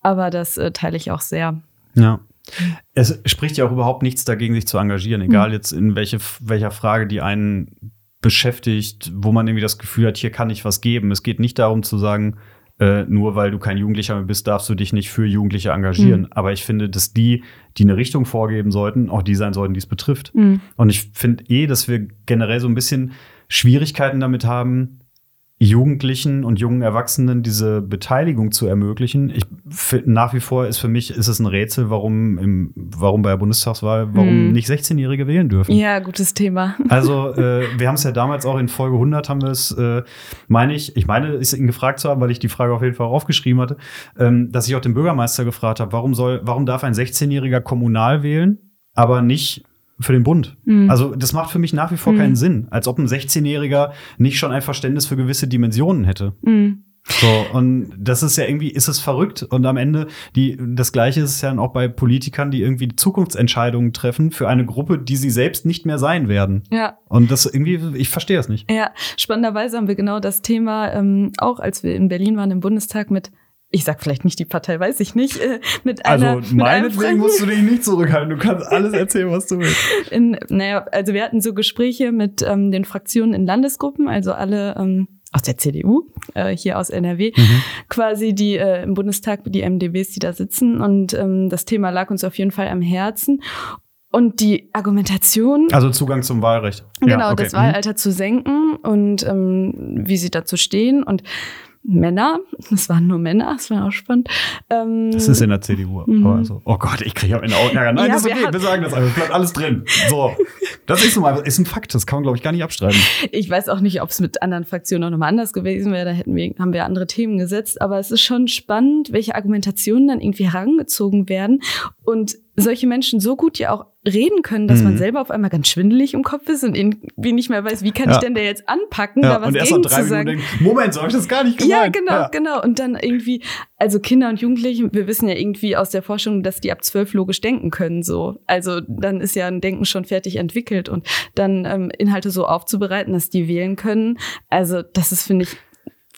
Aber das äh, teile ich auch sehr. Ja. Es spricht ja auch überhaupt nichts dagegen, sich zu engagieren, egal jetzt in welche, welcher Frage die einen beschäftigt, wo man irgendwie das Gefühl hat, hier kann ich was geben. Es geht nicht darum zu sagen, äh, nur weil du kein Jugendlicher mehr bist, darfst du dich nicht für Jugendliche engagieren. Mhm. Aber ich finde, dass die, die eine Richtung vorgeben sollten, auch die sein sollten, die es betrifft. Mhm. Und ich finde eh, dass wir generell so ein bisschen Schwierigkeiten damit haben, Jugendlichen und jungen Erwachsenen diese Beteiligung zu ermöglichen. Ich nach wie vor ist für mich ist es ein Rätsel, warum im, warum bei der Bundestagswahl, warum mm. nicht 16-Jährige wählen dürfen. Ja, gutes Thema. Also äh, wir haben es ja damals auch in Folge 100 haben wir es, äh, meine ich, ich meine, ist ihn gefragt zu haben, weil ich die Frage auf jeden Fall aufgeschrieben hatte, ähm, dass ich auch den Bürgermeister gefragt habe, warum soll, warum darf ein 16-Jähriger kommunal wählen, aber nicht für den Bund. Mhm. Also das macht für mich nach wie vor mhm. keinen Sinn, als ob ein 16-Jähriger nicht schon ein Verständnis für gewisse Dimensionen hätte. Mhm. So, und das ist ja irgendwie, ist es verrückt. Und am Ende, die, das Gleiche ist es ja auch bei Politikern, die irgendwie Zukunftsentscheidungen treffen für eine Gruppe, die sie selbst nicht mehr sein werden. Ja. Und das irgendwie, ich verstehe es nicht. Ja, spannenderweise haben wir genau das Thema, ähm, auch als wir in Berlin waren im Bundestag mit ich sag vielleicht nicht die Partei, weiß ich nicht, äh, mit einer. Also meinetwegen musst du dich nicht zurückhalten. Du kannst alles erzählen, was du willst. In, naja, also wir hatten so Gespräche mit ähm, den Fraktionen in Landesgruppen, also alle ähm, aus der CDU, äh, hier aus NRW, mhm. quasi die äh, im Bundestag, die MDBs, die da sitzen. Und ähm, das Thema lag uns auf jeden Fall am Herzen. Und die Argumentation. Also Zugang zum Wahlrecht. Genau, ja, okay. das Wahlalter mhm. zu senken und ähm, wie sie dazu stehen. Und Männer, es waren nur Männer, es war auch spannend. Ähm, das ist in der CDU. Mhm. Aber so, oh Gott, ich kriege am Ende Ärger. Nein, ja, das ist okay, wir sagen das einfach, bleibt alles drin. So, das ist, mal, ist ein Fakt, das kann man, glaube ich, gar nicht abstreiten. Ich weiß auch nicht, ob es mit anderen Fraktionen auch nochmal anders gewesen wäre, da hätten wir, haben wir andere Themen gesetzt, aber es ist schon spannend, welche Argumentationen dann irgendwie herangezogen werden und solche Menschen so gut ja auch reden können, dass mhm. man selber auf einmal ganz schwindelig im Kopf ist und irgendwie nicht mehr weiß, wie kann ja. ich denn da jetzt anpacken, ja. da was und erst gegen drei zu sagen. Denkt, Moment, so habe ich das gar nicht gemeint. Ja, genau, ja. genau. Und dann irgendwie, also Kinder und Jugendliche, wir wissen ja irgendwie aus der Forschung, dass die ab zwölf logisch denken können, so. Also dann ist ja ein Denken schon fertig entwickelt und dann ähm, Inhalte so aufzubereiten, dass die wählen können. Also das ist, finde ich,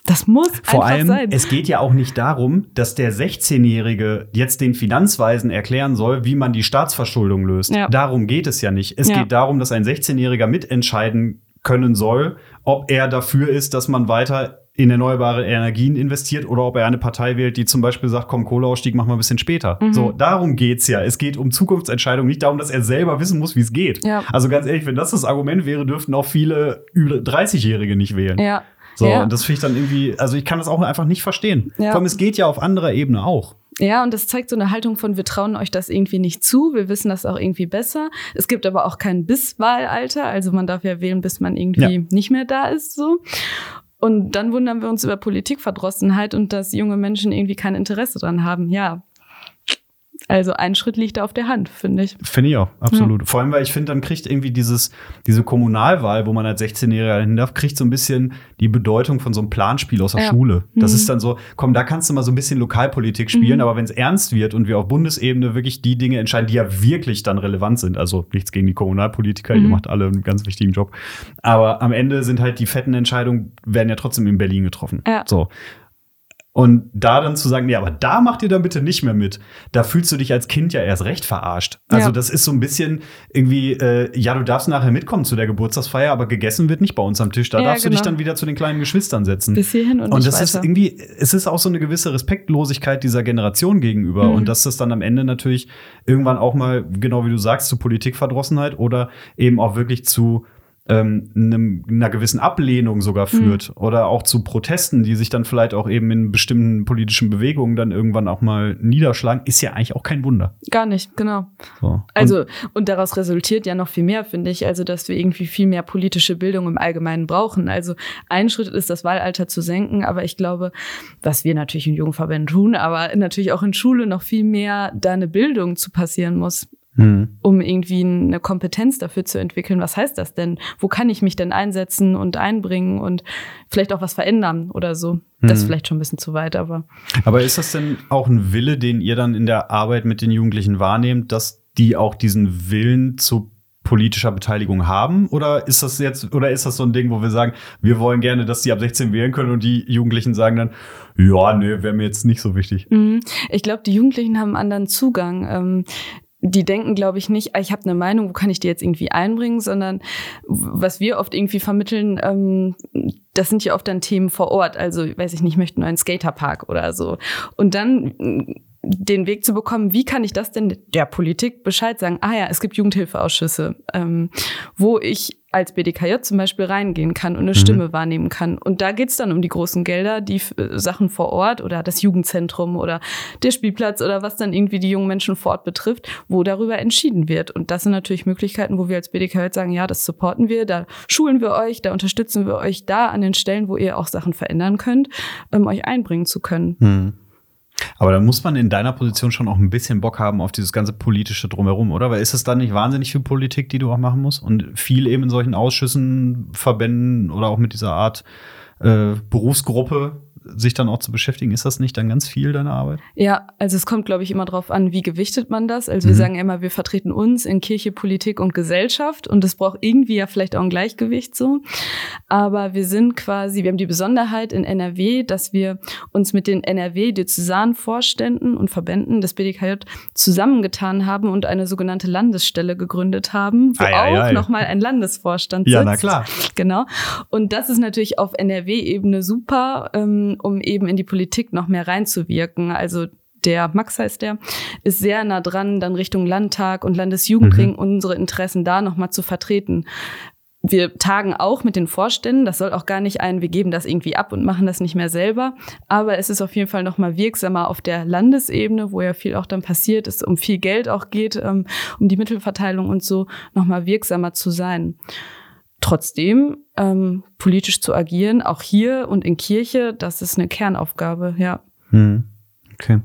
das muss Vor allem, sein. es geht ja auch nicht darum, dass der 16-Jährige jetzt den Finanzweisen erklären soll, wie man die Staatsverschuldung löst. Ja. Darum geht es ja nicht. Es ja. geht darum, dass ein 16-Jähriger mitentscheiden können soll, ob er dafür ist, dass man weiter in erneuerbare Energien investiert oder ob er eine Partei wählt, die zum Beispiel sagt, komm, Kohleausstieg machen wir ein bisschen später. Mhm. So, darum geht's ja. Es geht um Zukunftsentscheidungen, nicht darum, dass er selber wissen muss, wie es geht. Ja. Also ganz ehrlich, wenn das das Argument wäre, dürften auch viele 30-Jährige nicht wählen. Ja. So, ja. und das finde ich dann irgendwie, also ich kann das auch einfach nicht verstehen. Ja. Vor allem, es geht ja auf anderer Ebene auch. Ja, und das zeigt so eine Haltung von, wir trauen euch das irgendwie nicht zu, wir wissen das auch irgendwie besser. Es gibt aber auch kein Bisswahlalter, also man darf ja wählen, bis man irgendwie ja. nicht mehr da ist, so. Und dann wundern wir uns über Politikverdrossenheit und dass junge Menschen irgendwie kein Interesse dran haben. Ja, also ein Schritt liegt auf der Hand, finde ich. Finde ich auch, absolut. Ja. Vor allem, weil ich finde, dann kriegt irgendwie dieses, diese Kommunalwahl, wo man als 16-Jähriger hin darf, kriegt so ein bisschen die Bedeutung von so einem Planspiel aus der ja. Schule. Das mhm. ist dann so, komm, da kannst du mal so ein bisschen Lokalpolitik spielen, mhm. aber wenn es ernst wird und wir auf Bundesebene wirklich die Dinge entscheiden, die ja wirklich dann relevant sind, also nichts gegen die Kommunalpolitiker, mhm. ihr macht alle einen ganz wichtigen Job. Aber am Ende sind halt die fetten Entscheidungen, werden ja trotzdem in Berlin getroffen. Ja. So Und da dann zu sagen, nee, aber da macht ihr dann bitte nicht mehr mit. Da fühlst du dich als Kind ja erst recht verarscht. Also ja. das ist so ein bisschen irgendwie, äh, ja, du darfst nachher mitkommen zu der Geburtstagsfeier, aber gegessen wird nicht bei uns am Tisch. Da ja, darfst genau. du dich genau. dann wieder zu den kleinen Geschwistern setzen. Bis hierhin und, und das ist irgendwie, es ist auch so eine gewisse Respektlosigkeit dieser Generation gegenüber. Mhm. Und dass das dann am Ende natürlich irgendwann auch mal, genau wie du sagst, zu Politikverdrossenheit oder eben auch wirklich zu ähm, einem, einer gewissen Ablehnung sogar mhm. führt mhm. oder auch zu Protesten, die sich dann vielleicht auch eben in bestimmten politischen Bewegungen dann irgendwann auch mal niederschlagen, ist ja eigentlich auch kein Wunder. Gar nicht, genau. So. Also, und daraus resultiert ja noch viel mehr, finde ich, also, dass wir irgendwie viel mehr politische Bildung im Allgemeinen brauchen. Also, ein Schritt ist, das Wahlalter zu senken, aber ich glaube, was wir natürlich in Jugendverbänden tun, aber natürlich auch in Schule noch viel mehr da eine Bildung zu passieren muss mhm. um irgendwie eine Kompetenz dafür zu entwickeln. Was heißt das denn? Wo kann ich mich denn einsetzen und einbringen und vielleicht auch was verändern oder so? Das ist mhm. vielleicht schon ein bisschen zu weit, aber. Aber ist das denn auch ein Wille, den ihr dann in der Arbeit mit den Jugendlichen wahrnehmt, dass die auch diesen Willen zu politischer Beteiligung haben? Oder ist das jetzt, oder ist das so ein Ding, wo wir sagen, wir wollen gerne, dass die ab 16 wählen können und die Jugendlichen sagen dann, ja, nee, wäre mir jetzt nicht so wichtig. Mhm. Ich glaube, die Jugendlichen haben einen anderen Zugang. Die denken, glaube ich, nicht, ah, ich habe eine Meinung, wo kann ich die jetzt irgendwie einbringen, sondern was wir oft irgendwie vermitteln, ähm, das sind ja oft dann Themen vor Ort. Also, weiß ich nicht, möchten einen Skaterpark oder so. Und dann den Weg zu bekommen, wie kann ich das denn der Politik Bescheid sagen? Ah ja, es gibt Jugendhilfeausschüsse, ähm, wo ich als BDKJ zum Beispiel reingehen kann und eine mhm. Stimme wahrnehmen kann. Und da geht's dann um die großen Gelder, die äh, Sachen vor Ort oder das Jugendzentrum oder der Spielplatz oder was dann irgendwie die jungen Menschen vor Ort betrifft, wo darüber entschieden wird. Und das sind natürlich Möglichkeiten, wo wir als BDKJ sagen, ja, das supporten wir, da schulen wir euch, da unterstützen wir euch da an den Stellen, wo ihr auch Sachen verändern könnt, um euch einbringen zu können. Mhm. Aber da muss man in deiner Position schon auch ein bisschen Bock haben auf dieses ganze politische Drumherum, oder? Weil ist es dann nicht wahnsinnig viel Politik, die du auch machen musst? Und viel eben in solchen Ausschüssen, Verbänden oder auch mit dieser Art äh, Berufsgruppe sich dann auch zu beschäftigen. Ist das nicht dann ganz viel deine Arbeit? Ja, also es kommt, glaube ich, immer darauf an, wie gewichtet man das. Also mhm. wir sagen immer, wir vertreten uns in Kirche, Politik und Gesellschaft und es braucht irgendwie ja vielleicht auch ein Gleichgewicht so. Aber wir sind quasi, wir haben die Besonderheit in NRW, dass wir uns mit den NRW-Diözesanvorständen und Verbänden des BDKJ zusammengetan haben und eine sogenannte Landesstelle gegründet haben, wo ei, auch nochmal ein Landesvorstand sitzt. Ja, na klar. Genau. Und das ist natürlich auf NRW-Ebene super. Ähm, um eben in die Politik noch mehr reinzuwirken. Also der Max heißt der, ist sehr nah dran, dann Richtung Landtag und Landesjugendring mhm. unsere Interessen da nochmal zu vertreten. Wir tagen auch mit den Vorständen. Das soll auch gar nicht ein, wir geben das irgendwie ab und machen das nicht mehr selber. Aber es ist auf jeden Fall nochmal wirksamer auf der Landesebene, wo ja viel auch dann passiert, es um viel Geld auch geht, ähm, um die Mittelverteilung und so, nochmal wirksamer zu sein trotzdem ähm, politisch zu agieren, auch hier und in Kirche, das ist eine Kernaufgabe, ja. Hm. Okay.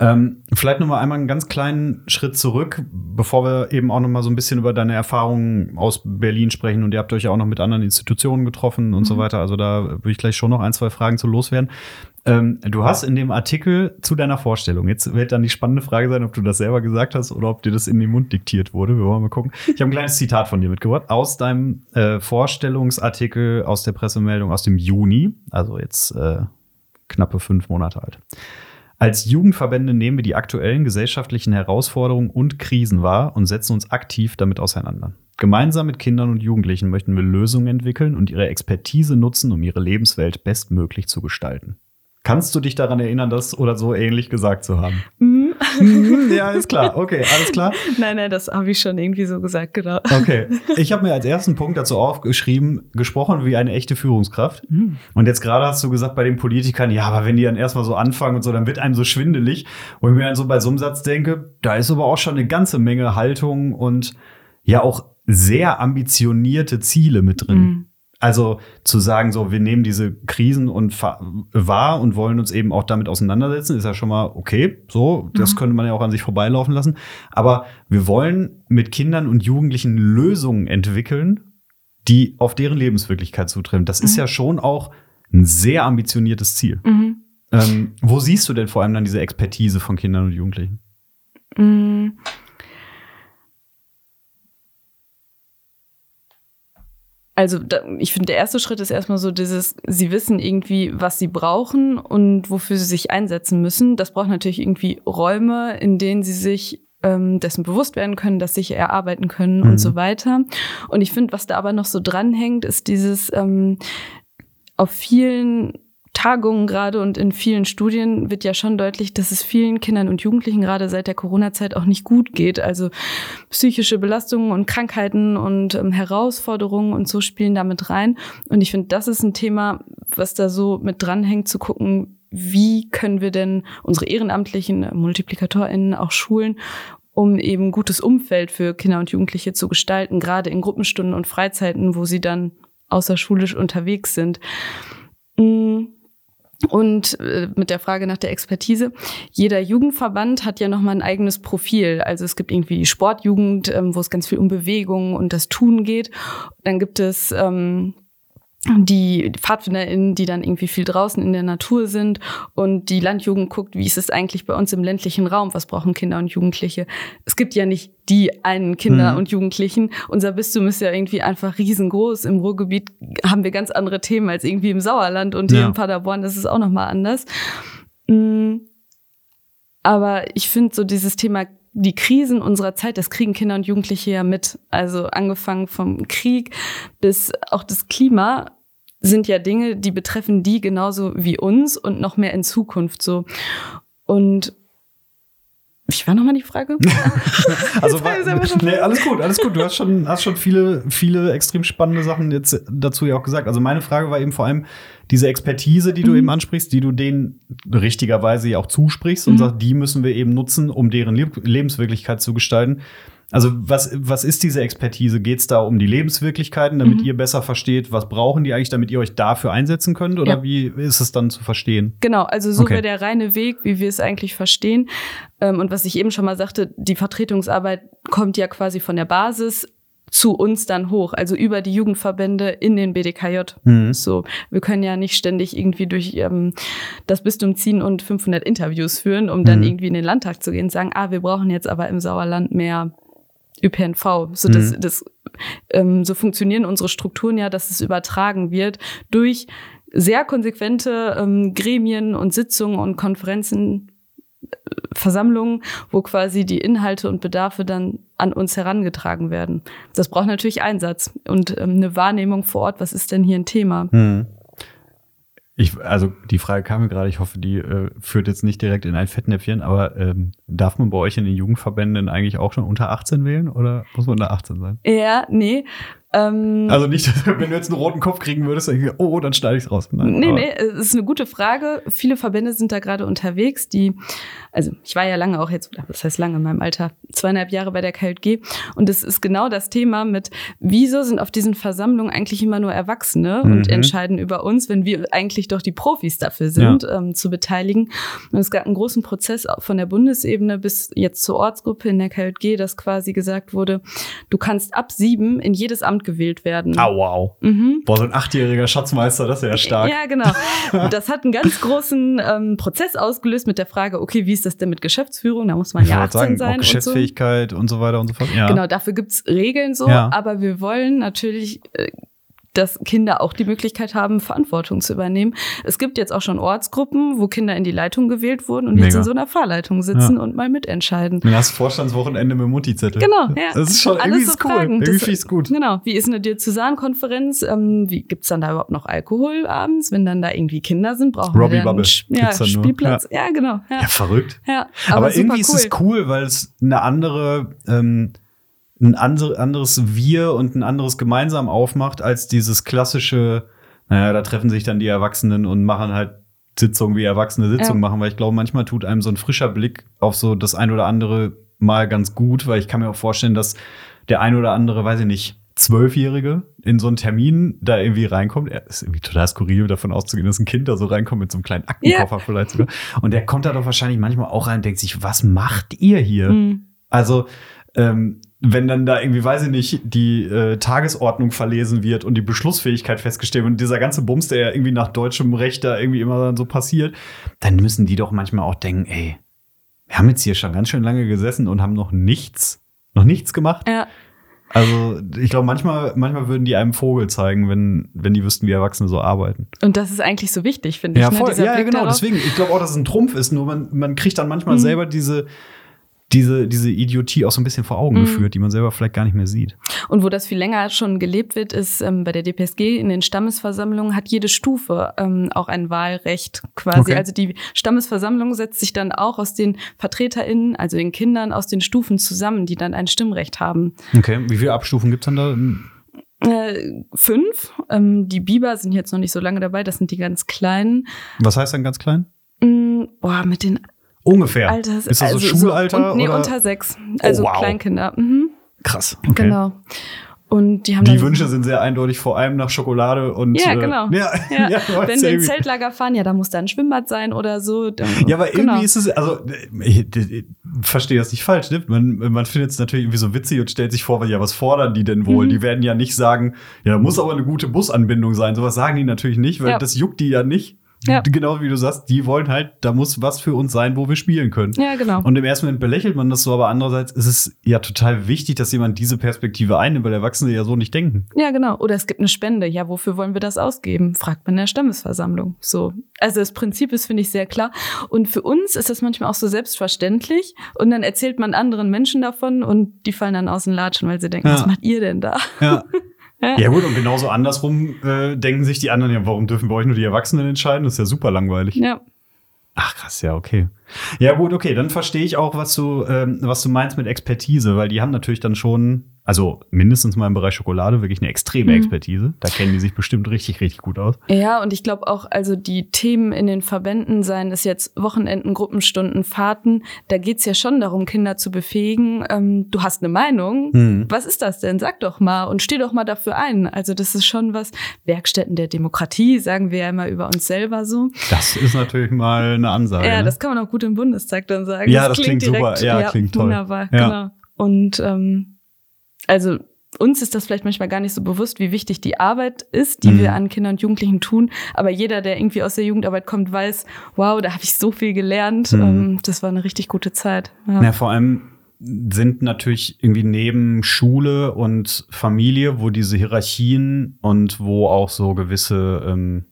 Ähm, vielleicht noch mal einmal einen ganz kleinen Schritt zurück, bevor wir eben auch noch mal so ein bisschen über deine Erfahrungen aus Berlin sprechen. Und ihr habt euch ja auch noch mit anderen Institutionen getroffen und mhm. so weiter. Also da würde ich gleich schon noch ein, zwei Fragen zu loswerden. Ähm, du hast in dem Artikel zu deiner Vorstellung, jetzt wird dann die spannende Frage sein, ob du das selber gesagt hast oder ob dir das in den Mund diktiert wurde. Wir wollen mal gucken. Ich habe ein kleines Zitat von dir mitgebracht aus deinem äh, Vorstellungsartikel aus der Pressemeldung aus dem Juni, also jetzt äh, knappe fünf Monate alt. Als Jugendverbände nehmen wir die aktuellen gesellschaftlichen Herausforderungen und Krisen wahr und setzen uns aktiv damit auseinander. Gemeinsam mit Kindern und Jugendlichen möchten wir Lösungen entwickeln und ihre Expertise nutzen, um ihre Lebenswelt bestmöglich zu gestalten. Kannst du dich daran erinnern, das oder so ähnlich gesagt zu haben? Mhm. ja, ist klar. Okay, alles klar. Nein, nein, das habe ich schon irgendwie so gesagt, genau. Okay. Ich habe mir als ersten Punkt dazu aufgeschrieben, gesprochen wie eine echte Führungskraft. Mhm. Und jetzt gerade hast du gesagt bei den Politikern, ja, aber wenn die dann erstmal so anfangen und so, dann wird einem so schwindelig. Und ich mir dann so bei so einem Satz denke, da ist aber auch schon eine ganze Menge Haltung und ja auch sehr ambitionierte Ziele mit drin. Mhm. Also zu sagen, so, wir nehmen diese Krisen und wahr und wollen uns eben auch damit auseinandersetzen, ist ja schon mal okay. So, das mhm. könnte man ja auch an sich vorbeilaufen lassen. Aber wir wollen mit Kindern und Jugendlichen Lösungen entwickeln, die auf deren Lebenswirklichkeit zutreffen. Das mhm. ist ja schon auch ein sehr ambitioniertes Ziel. Mhm. Ähm, wo siehst du denn vor allem dann diese Expertise von Kindern und Jugendlichen? Also da, ich finde, der erste Schritt ist erstmal so dieses, sie wissen irgendwie, was sie brauchen und wofür sie sich einsetzen müssen. Das braucht natürlich irgendwie Räume, in denen sie sich ähm, dessen bewusst werden können, dass sich erarbeiten können mhm. und so weiter. Und ich finde, was da aber noch so dranhängt, ist dieses ähm, auf vielen Tagungen gerade und in vielen Studien wird ja schon deutlich, dass es vielen Kindern und Jugendlichen gerade seit der Corona-Zeit auch nicht gut geht. Also psychische Belastungen und Krankheiten und ähm, Herausforderungen und so spielen damit rein. Und ich finde, das ist ein Thema, was da so mit dranhängt, zu gucken, wie können wir denn unsere ehrenamtlichen MultiplikatorInnen auch schulen, um eben gutes Umfeld für Kinder und Jugendliche zu gestalten, gerade in Gruppenstunden und Freizeiten, wo sie dann außerschulisch unterwegs sind. Mm. Und äh, mit der Frage nach der Expertise. Jeder Jugendverband hat ja nochmal ein eigenes Profil. Also es gibt irgendwie die Sportjugend, ähm, wo es ganz viel um Bewegung und das Tun geht. Dann gibt es ähm, die PfadfinderInnen, die dann irgendwie viel draußen in der Natur sind und die Landjugend guckt, wie ist es eigentlich bei uns im ländlichen Raum, was brauchen Kinder und Jugendliche. Es gibt ja nicht die einen Kinder mhm. und Jugendlichen. Unser Bistum ist ja irgendwie einfach riesengroß. Im Ruhrgebiet haben wir ganz andere Themen als irgendwie im Sauerland und ja. hier in Paderborn ist es auch nochmal anders. Mm. Aber ich finde so dieses Thema die Krisen unserer Zeit, das kriegen Kinder und Jugendliche ja mit. Also angefangen vom Krieg bis auch das Klima sind ja Dinge, die betreffen die genauso wie uns und noch mehr in Zukunft so. Und ich war nochmal die Frage? also, war, nee, alles gut, alles gut. Du hast schon, hast schon viele, viele extrem spannende Sachen jetzt dazu ja auch gesagt. Also meine Frage war eben vor allem diese Expertise, die du mhm. eben ansprichst, die du denen richtigerweise ja auch zusprichst und mhm. sagst, die müssen wir eben nutzen, um deren Lebenswirklichkeit zu gestalten. Also was, was ist diese Expertise? Geht es da um die Lebenswirklichkeiten, damit mhm. ihr besser versteht, was brauchen die eigentlich, damit ihr euch dafür einsetzen könnt? Oder ja. wie ist es dann zu verstehen? Genau, also so okay. wäre der reine Weg, wie wir es eigentlich verstehen. Ähm, und was ich eben schon mal sagte, die Vertretungsarbeit kommt ja quasi von der Basis zu uns dann hoch, also über die Jugendverbände in den BDKJ. Mhm. So, wir können ja nicht ständig irgendwie durch ähm, das Bistum ziehen und 500 Interviews führen, um dann mhm. irgendwie in den Landtag zu gehen und sagen, ah, wir brauchen jetzt aber im Sauerland mehr ÖPNV. So, das, mhm. das, ähm, so funktionieren unsere Strukturen ja, dass es übertragen wird durch sehr konsequente ähm, Gremien und Sitzungen und Konferenzen, äh, Versammlungen, wo quasi die Inhalte und Bedarfe dann an uns herangetragen werden. Das braucht natürlich Einsatz und ähm, eine Wahrnehmung vor Ort, was ist denn hier ein Thema. Mhm. Ich, also die Frage kam mir gerade, ich hoffe, die äh, führt jetzt nicht direkt in ein Fettnäpfchen, aber ähm, darf man bei euch in den Jugendverbänden eigentlich auch schon unter 18 wählen oder muss man unter 18 sein? Ja, nee. Ähm, also nicht, wenn du jetzt einen roten Kopf kriegen würdest, dann, oh, dann schneide ich es raus. Nein, nee, nee, es ist eine gute Frage. Viele Verbände sind da gerade unterwegs, die, also ich war ja lange auch jetzt, das heißt lange in meinem Alter, zweieinhalb Jahre bei der KLG und es ist genau das Thema mit, wieso sind auf diesen Versammlungen eigentlich immer nur Erwachsene mhm. und entscheiden über uns, wenn wir eigentlich doch die Profis dafür sind, ja. ähm, zu beteiligen. Und es gab einen großen Prozess von der Bundesebene bis jetzt zur Ortsgruppe in der KLG, dass quasi gesagt wurde, du kannst ab sieben in jedes Amt gewählt werden. Ah, wow. Mhm. Boah, so ein achtjähriger Schatzmeister, das ist ja stark. Ja, genau. Das hat einen ganz großen ähm, Prozess ausgelöst mit der Frage, okay, wie ist das denn mit Geschäftsführung? Da muss man ich ja 18 sagen, sein. Auch Geschäftsfähigkeit und so. und so. weiter und so fort. Ja. Genau, dafür gibt's Regeln so, ja. aber wir wollen natürlich äh, dass Kinder auch die Möglichkeit haben, Verantwortung zu übernehmen. Es gibt jetzt auch schon Ortsgruppen, wo Kinder in die Leitung gewählt wurden und Mega. jetzt in so einer Fahrleitung sitzen ja. und mal mitentscheiden. Du hast Vorstandswochenende mit Mutti-Zettel. Genau, ja. Das ist schon Alles irgendwie so ist cool. Fragen. Irgendwie ich gut. Genau. Wie ist eine Diözesankonferenz? Ähm, wie gibt's dann da überhaupt noch Alkohol abends? Wenn dann da irgendwie Kinder sind, brauchen Robbie wir dann Bubble. Ja, Spielplatz. Ja. ja, genau. Ja. ja, verrückt. Ja, aber, aber irgendwie cool. ist es cool, weil es eine andere ähm, ein anderes Wir und ein anderes Gemeinsam aufmacht, als dieses klassische, naja, da treffen sich dann die Erwachsenen und machen halt Sitzungen, wie Erwachsene Sitzungen ja. machen, weil ich glaube, manchmal tut einem so ein frischer Blick auf so das ein oder andere mal ganz gut, weil ich kann mir auch vorstellen, dass der ein oder andere, weiß ich nicht, Zwölfjährige in so einen Termin da irgendwie reinkommt. Er ist irgendwie total skurril, davon auszugehen, dass ein Kind da so reinkommt mit so einem kleinen Aktenkoffer yeah. vielleicht sogar. Und der kommt da doch wahrscheinlich manchmal auch rein und denkt sich, was macht ihr hier? Mhm. Also, ähm, wenn dann da irgendwie, weiß ich nicht, die äh, Tagesordnung verlesen wird und die Beschlussfähigkeit festgestellt wird und dieser ganze Bums, der ja irgendwie nach deutschem Recht da irgendwie immer dann so passiert, dann müssen die doch manchmal auch denken, ey, wir haben jetzt hier schon ganz schön lange gesessen und haben noch nichts, noch nichts gemacht. Ja. Also ich glaube, manchmal, manchmal würden die einem Vogel zeigen, wenn, wenn die wüssten, wie Erwachsene so arbeiten. Und das ist eigentlich so wichtig, finde ja, ich. Ne? Voll, ja, ja, genau. Darauf. Deswegen, ich glaube auch, dass es ein Trumpf ist. Nur man, man kriegt dann manchmal mhm. selber diese, diese, diese Idiotie auch so ein bisschen vor Augen mhm. geführt, die man selber vielleicht gar nicht mehr sieht. Und wo das viel länger schon gelebt wird, ist ähm, bei der DPSG in den Stammesversammlungen hat jede Stufe ähm, auch ein Wahlrecht quasi. Okay. Also die Stammesversammlung setzt sich dann auch aus den VertreterInnen, also den Kindern aus den Stufen zusammen, die dann ein Stimmrecht haben. Okay, wie viele Abstufen gibt's dann da? Äh, fünf. Ähm, die Biber sind jetzt noch nicht so lange dabei, das sind die ganz kleinen. Was heißt dann ganz klein? Mm, boah, mit den Ungefähr. Alters, ist das also so Schulalter? So, und, nee, oder? unter sechs. Also oh, wow. Kleinkinder. Mhm. Krass. Okay. Genau. Und die haben Die Wünsche sind sehr eindeutig, vor allem nach Schokolade und. Ja, äh, genau. Äh, ja, ja. ja Wenn wir ins Zeltlager fahren, ja, da muss da ein Schwimmbad sein oder so. Dann, ja, aber genau. irgendwie ist es, also ich, ich, ich verstehe das nicht falsch, ne? Man, man findet es natürlich irgendwie so witzig und stellt sich vor, ja, was fordern die denn wohl? Mhm. Die werden ja nicht sagen, ja, da muss aber eine gute Busanbindung sein. Sowas sagen die natürlich nicht, weil das juckt die ja nicht. Ja. Genau wie du sagst, die wollen halt, da muss was für uns sein, wo wir spielen können. Ja, genau. Und im ersten Moment belächelt man das so, aber andererseits ist es ja total wichtig, dass jemand diese Perspektive einnimmt, weil Erwachsene ja so nicht denken. Ja, genau. Oder es gibt eine Spende. Ja, wofür wollen wir das ausgeben? Fragt man in der Stammesversammlung. So. Also das Prinzip ist, finde ich, sehr klar. Und für uns ist das manchmal auch so selbstverständlich. Und dann erzählt man anderen Menschen davon und die fallen dann aus den Latschen, weil sie denken, ja. was macht ihr denn da? Ja. Ja gut, und genauso andersrum äh, denken sich die anderen, ja, warum dürfen wir euch nur die Erwachsenen entscheiden? Das ist ja super langweilig. Ja. Ach krass, ja, okay. Ja gut, okay, dann verstehe ich auch, was du, ähm, was du meinst mit Expertise, weil die haben natürlich dann schon also mindestens mal im Bereich Schokolade wirklich eine extreme mhm. Expertise. Da kennen die sich bestimmt richtig, richtig gut aus. Ja, und ich glaube auch, also die Themen in den Verbänden, seien es jetzt Wochenenden, Gruppenstunden, Fahrten, da geht's ja schon darum, Kinder zu befähigen. Ähm, du hast eine Meinung. Mhm. Was ist das denn? Sag doch mal und steh doch mal dafür ein. Also das ist schon was. Werkstätten der Demokratie, sagen wir ja immer über uns selber so. Das ist natürlich mal eine Ansage. Ja, ne? das kann man auch gut im Bundestag dann sagen. Ja, das, das klingt, klingt direkt, super. Ja, ja, klingt toll. Wunderbar, ja. genau. Und ähm, also uns ist das vielleicht manchmal gar nicht so bewusst, wie wichtig die Arbeit ist, die mhm. wir an Kindern und Jugendlichen tun. Aber jeder, der irgendwie aus der Jugendarbeit kommt, weiß, wow, da habe ich so viel gelernt. Mhm. Ähm, das war eine richtig gute Zeit. Ja. ja, vor allem sind natürlich irgendwie neben Schule und Familie, wo diese Hierarchien und wo auch so gewisse ähm,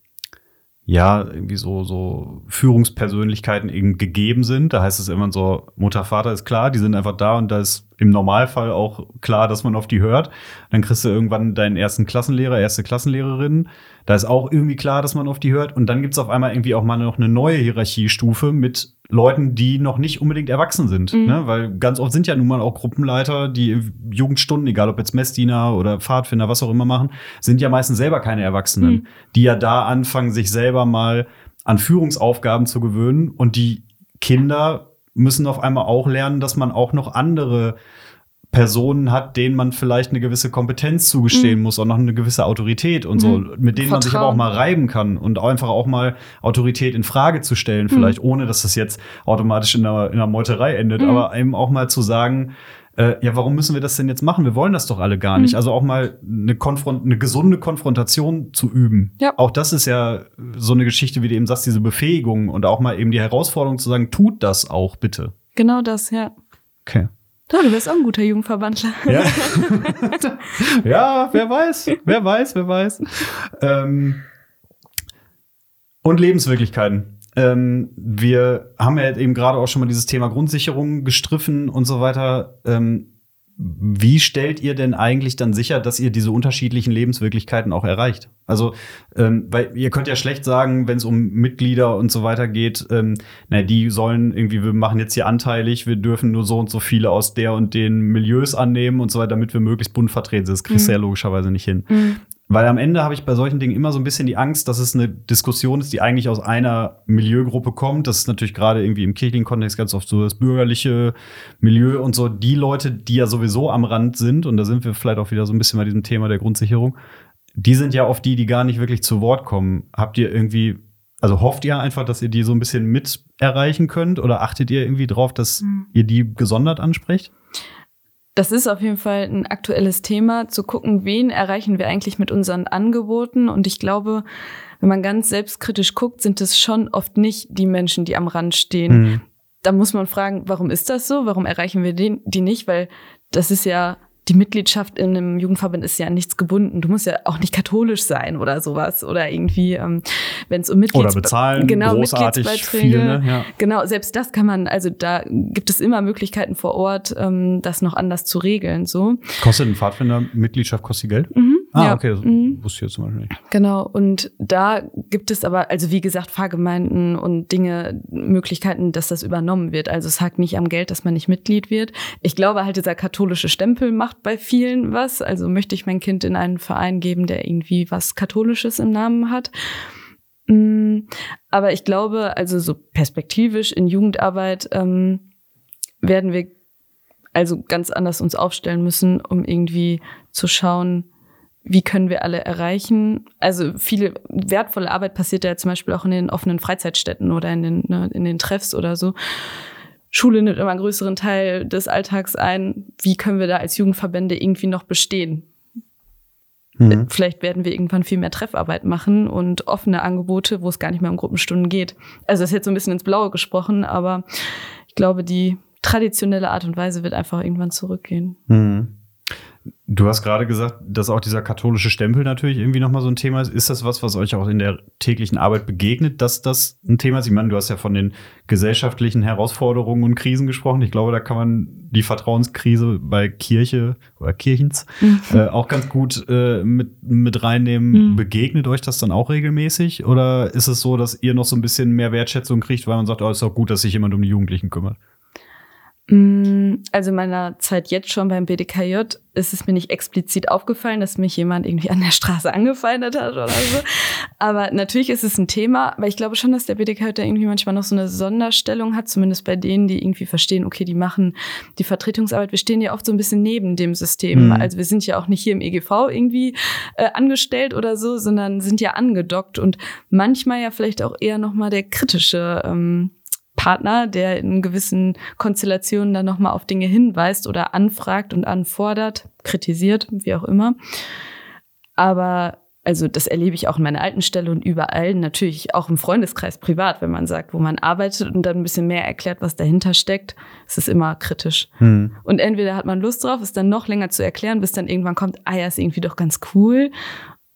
ja, irgendwie so, so Führungspersönlichkeiten eben gegeben sind. Da heißt es immer so, Mutter, Vater ist klar, die sind einfach da und da ist im Normalfall auch klar, dass man auf die hört. Dann kriegst du irgendwann deinen ersten Klassenlehrer, erste Klassenlehrerin. Da ist auch irgendwie klar, dass man auf die hört. Und dann gibt's auf einmal irgendwie auch mal noch eine neue Hierarchiestufe mit Leuten, die noch nicht unbedingt erwachsen sind. Mhm. Ne? Weil ganz oft sind ja nun mal auch Gruppenleiter, die Jugendstunden, egal ob jetzt Messdiener oder Pfadfinder, was auch immer machen, sind ja meistens selber keine Erwachsenen, mhm. die ja da anfangen, sich selber mal an Führungsaufgaben zu gewöhnen. Und die Kinder müssen auf einmal auch lernen, dass man auch noch andere Personen hat, denen man vielleicht eine gewisse Kompetenz zugestehen mhm. muss, auch noch eine gewisse Autorität und so, mhm. mit denen Vertrauen. man sich aber auch mal reiben kann und einfach auch mal Autorität in Frage zu stellen, mhm. vielleicht ohne, dass das jetzt automatisch in einer, in einer Meuterei endet, mhm. aber eben auch mal zu sagen, äh, ja, warum müssen wir das denn jetzt machen? Wir wollen das doch alle gar nicht. Mhm. Also auch mal eine, Konfront eine gesunde Konfrontation zu üben. Ja. Auch das ist ja so eine Geschichte, wie du eben sagst, diese Befähigung und auch mal eben die Herausforderung zu sagen, tut das auch bitte. Genau das, ja. Okay. Ja, du bist auch ein guter Jugendverbandler. Ja, ja wer weiß, wer weiß, wer weiß. Ähm, und Lebenswirklichkeiten. Ähm, wir haben ja eben gerade auch schon mal dieses Thema Grundsicherung gestriffen und so weiter. Ähm, wie stellt ihr denn eigentlich dann sicher, dass ihr diese unterschiedlichen Lebenswirklichkeiten auch erreicht? Also, ähm, weil ihr könnt ja schlecht sagen, wenn es um Mitglieder und so weiter geht, ähm, na, die sollen irgendwie, wir machen jetzt hier anteilig, wir dürfen nur so und so viele aus der und den Milieus annehmen und so weiter, damit wir möglichst bunt vertreten sind. Das kriegst du mhm. ja logischerweise nicht hin. Mhm. Weil am Ende habe ich bei solchen Dingen immer so ein bisschen die Angst, dass es eine Diskussion ist, die eigentlich aus einer Milieugruppe kommt. Das ist natürlich gerade irgendwie im kirchlichen Kontext ganz oft so das bürgerliche Milieu und so. Die Leute, die ja sowieso am Rand sind, und da sind wir vielleicht auch wieder so ein bisschen bei diesem Thema der Grundsicherung, die sind ja oft die, die gar nicht wirklich zu Wort kommen. Habt ihr irgendwie, also hofft ihr einfach, dass ihr die so ein bisschen mit erreichen könnt oder achtet ihr irgendwie drauf, dass mhm. ihr die gesondert ansprecht? Das ist auf jeden Fall ein aktuelles Thema, zu gucken, wen erreichen wir eigentlich mit unseren Angeboten. Und ich glaube, wenn man ganz selbstkritisch guckt, sind es schon oft nicht die Menschen, die am Rand stehen. Mhm. Da muss man fragen, warum ist das so? Warum erreichen wir die nicht? Weil das ist ja die Mitgliedschaft in einem Jugendverband ist ja an nichts gebunden. Du musst ja auch nicht katholisch sein oder sowas oder irgendwie, ähm, wenn es um Mitglieds oder bezahlen, genau, großartig viel, ne? ja. genau, selbst das kann man, also da gibt es immer Möglichkeiten vor Ort, ähm, das noch anders zu regeln. So kostet ein Pfadfinder Mitgliedschaft kostet Geld? Mhm. Ah, ja. okay, das mhm. wusste ich jetzt zum Beispiel nicht. Genau, und da gibt es aber, also wie gesagt, Fahrgemeinden und Dinge, Möglichkeiten, dass das übernommen wird. Also es hakt nicht am Geld, dass man nicht Mitglied wird. Ich glaube halt, dieser katholische Stempel macht bei vielen was. Also möchte ich mein Kind in einen Verein geben, der irgendwie was Katholisches im Namen hat. Mm, aber ich glaube, also so perspektivisch in Jugendarbeit ähm, werden wir also ganz anders uns aufstellen müssen, um irgendwie zu schauen, wie können wir alle erreichen? Also viele wertvolle Arbeit passiert ja zum Beispiel auch in den offenen Freizeitstätten oder in den, ne, in den Treffs oder so. Schule nimmt immer einen größeren Teil des Alltags ein. Wie können wir da als Jugendverbände irgendwie noch bestehen? Mhm. Vielleicht werden wir irgendwann viel mehr Treffarbeit machen und offene Angebote, wo es gar nicht mehr um Gruppenstunden geht. Also das ist jetzt so ein bisschen ins Blaue gesprochen, aber ich glaube, die traditionelle Art und Weise wird einfach irgendwann zurückgehen. Mhm. Du hast gerade gesagt, dass auch dieser katholische Stempel natürlich irgendwie nochmal so ein Thema ist. Ist das was, was euch auch in der täglichen Arbeit begegnet, dass das ein Thema ist? Ich meine, du hast ja von den gesellschaftlichen Herausforderungen und Krisen gesprochen. Ich glaube, da kann man die Vertrauenskrise bei Kirche oder Kirchens mhm. äh, auch ganz gut äh, mit, mit reinnehmen. Mhm. Begegnet euch das dann auch regelmäßig? Oder ist es so, dass ihr noch so ein bisschen mehr Wertschätzung kriegt, weil man sagt, oh, ist auch gut, dass sich jemand um die Jugendlichen kümmert? Mm, also meiner Zeit jetzt schon beim BDKJ ist es mir nicht explizit aufgefallen, dass mich jemand irgendwie an der Straße angefeindet hat oder so. Aber natürlich ist es ein Thema, weil ich glaube schon, dass der BDKJ da irgendwie manchmal noch so eine Sonderstellung hat, zumindest bei denen, die irgendwie verstehen, okay, die machen die Vertretungsarbeit. Wir stehen ja oft so ein bisschen neben dem System. Mhm. Also wir sind ja auch nicht hier im EGV irgendwie äh, angestellt oder so, sondern sind ja angedockt und manchmal ja vielleicht auch eher nochmal der kritische ähm, Partner, der in gewissen Konstellationen dann nochmal auf Dinge hinweist oder anfragt und anfordert, kritisiert, wie auch immer. Aber also das erlebe ich auch in meiner alten Stelle und überall, natürlich auch im Freundeskreis privat, wenn man sagt, wo man arbeitet und dann ein bisschen mehr erklärt, was dahinter steckt, ist es immer kritisch. Hm. Und entweder hat man Lust drauf, es dann noch länger zu erklären, bis dann irgendwann kommt, ah ja, ist irgendwie doch ganz cool.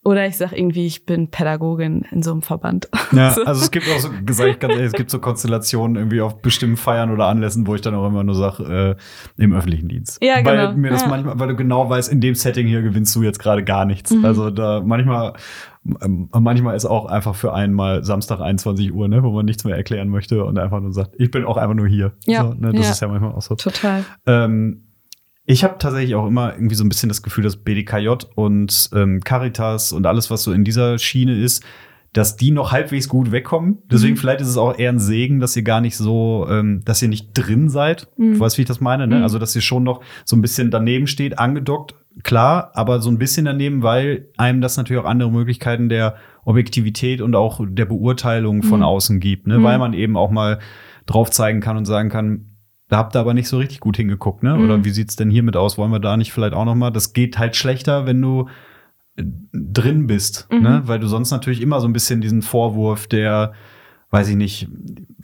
Oder ich sage irgendwie, ich bin Pädagogin in so einem Verband. Ja, also es gibt auch so, sag ich ganz ehrlich, es gibt so Konstellationen irgendwie auf bestimmten Feiern oder Anlässen, wo ich dann auch immer nur sage, äh, im öffentlichen Dienst. Ja, genau. Weil mir das ja. manchmal, weil du genau weißt, in dem Setting hier gewinnst du jetzt gerade gar nichts. Mhm. Also da manchmal, ähm, manchmal ist auch einfach für einmal Samstag 21 Uhr, ne, wo man nichts mehr erklären möchte und einfach nur sagt, ich bin auch einfach nur hier. Ja, so, ne, das ja. ist ja manchmal auch so. Total. Ähm, ich habe tatsächlich auch immer irgendwie so ein bisschen das Gefühl, dass BDKJ und ähm, Caritas und alles, was so in dieser Schiene ist, dass die noch halbwegs gut wegkommen. Deswegen mhm. vielleicht ist es auch eher ein Segen, dass ihr gar nicht so, ähm, dass ihr nicht drin seid. Mhm. Du weißt, wie ich das meine, ne? Mhm. Also, dass ihr schon noch so ein bisschen daneben steht, angedockt, klar, aber so ein bisschen daneben, weil einem das natürlich auch andere Möglichkeiten der Objektivität und auch der Beurteilung von mhm. außen gibt, ne? Weil mhm. man eben auch mal drauf zeigen kann und sagen kann, da habt ihr aber nicht so richtig gut hingeguckt, ne? Oder mhm. wie sieht's denn hiermit aus? Wollen wir da nicht vielleicht auch noch mal? Das geht halt schlechter, wenn du äh, drin bist, mhm. ne? Weil du sonst natürlich immer so ein bisschen diesen Vorwurf der weiß ich nicht,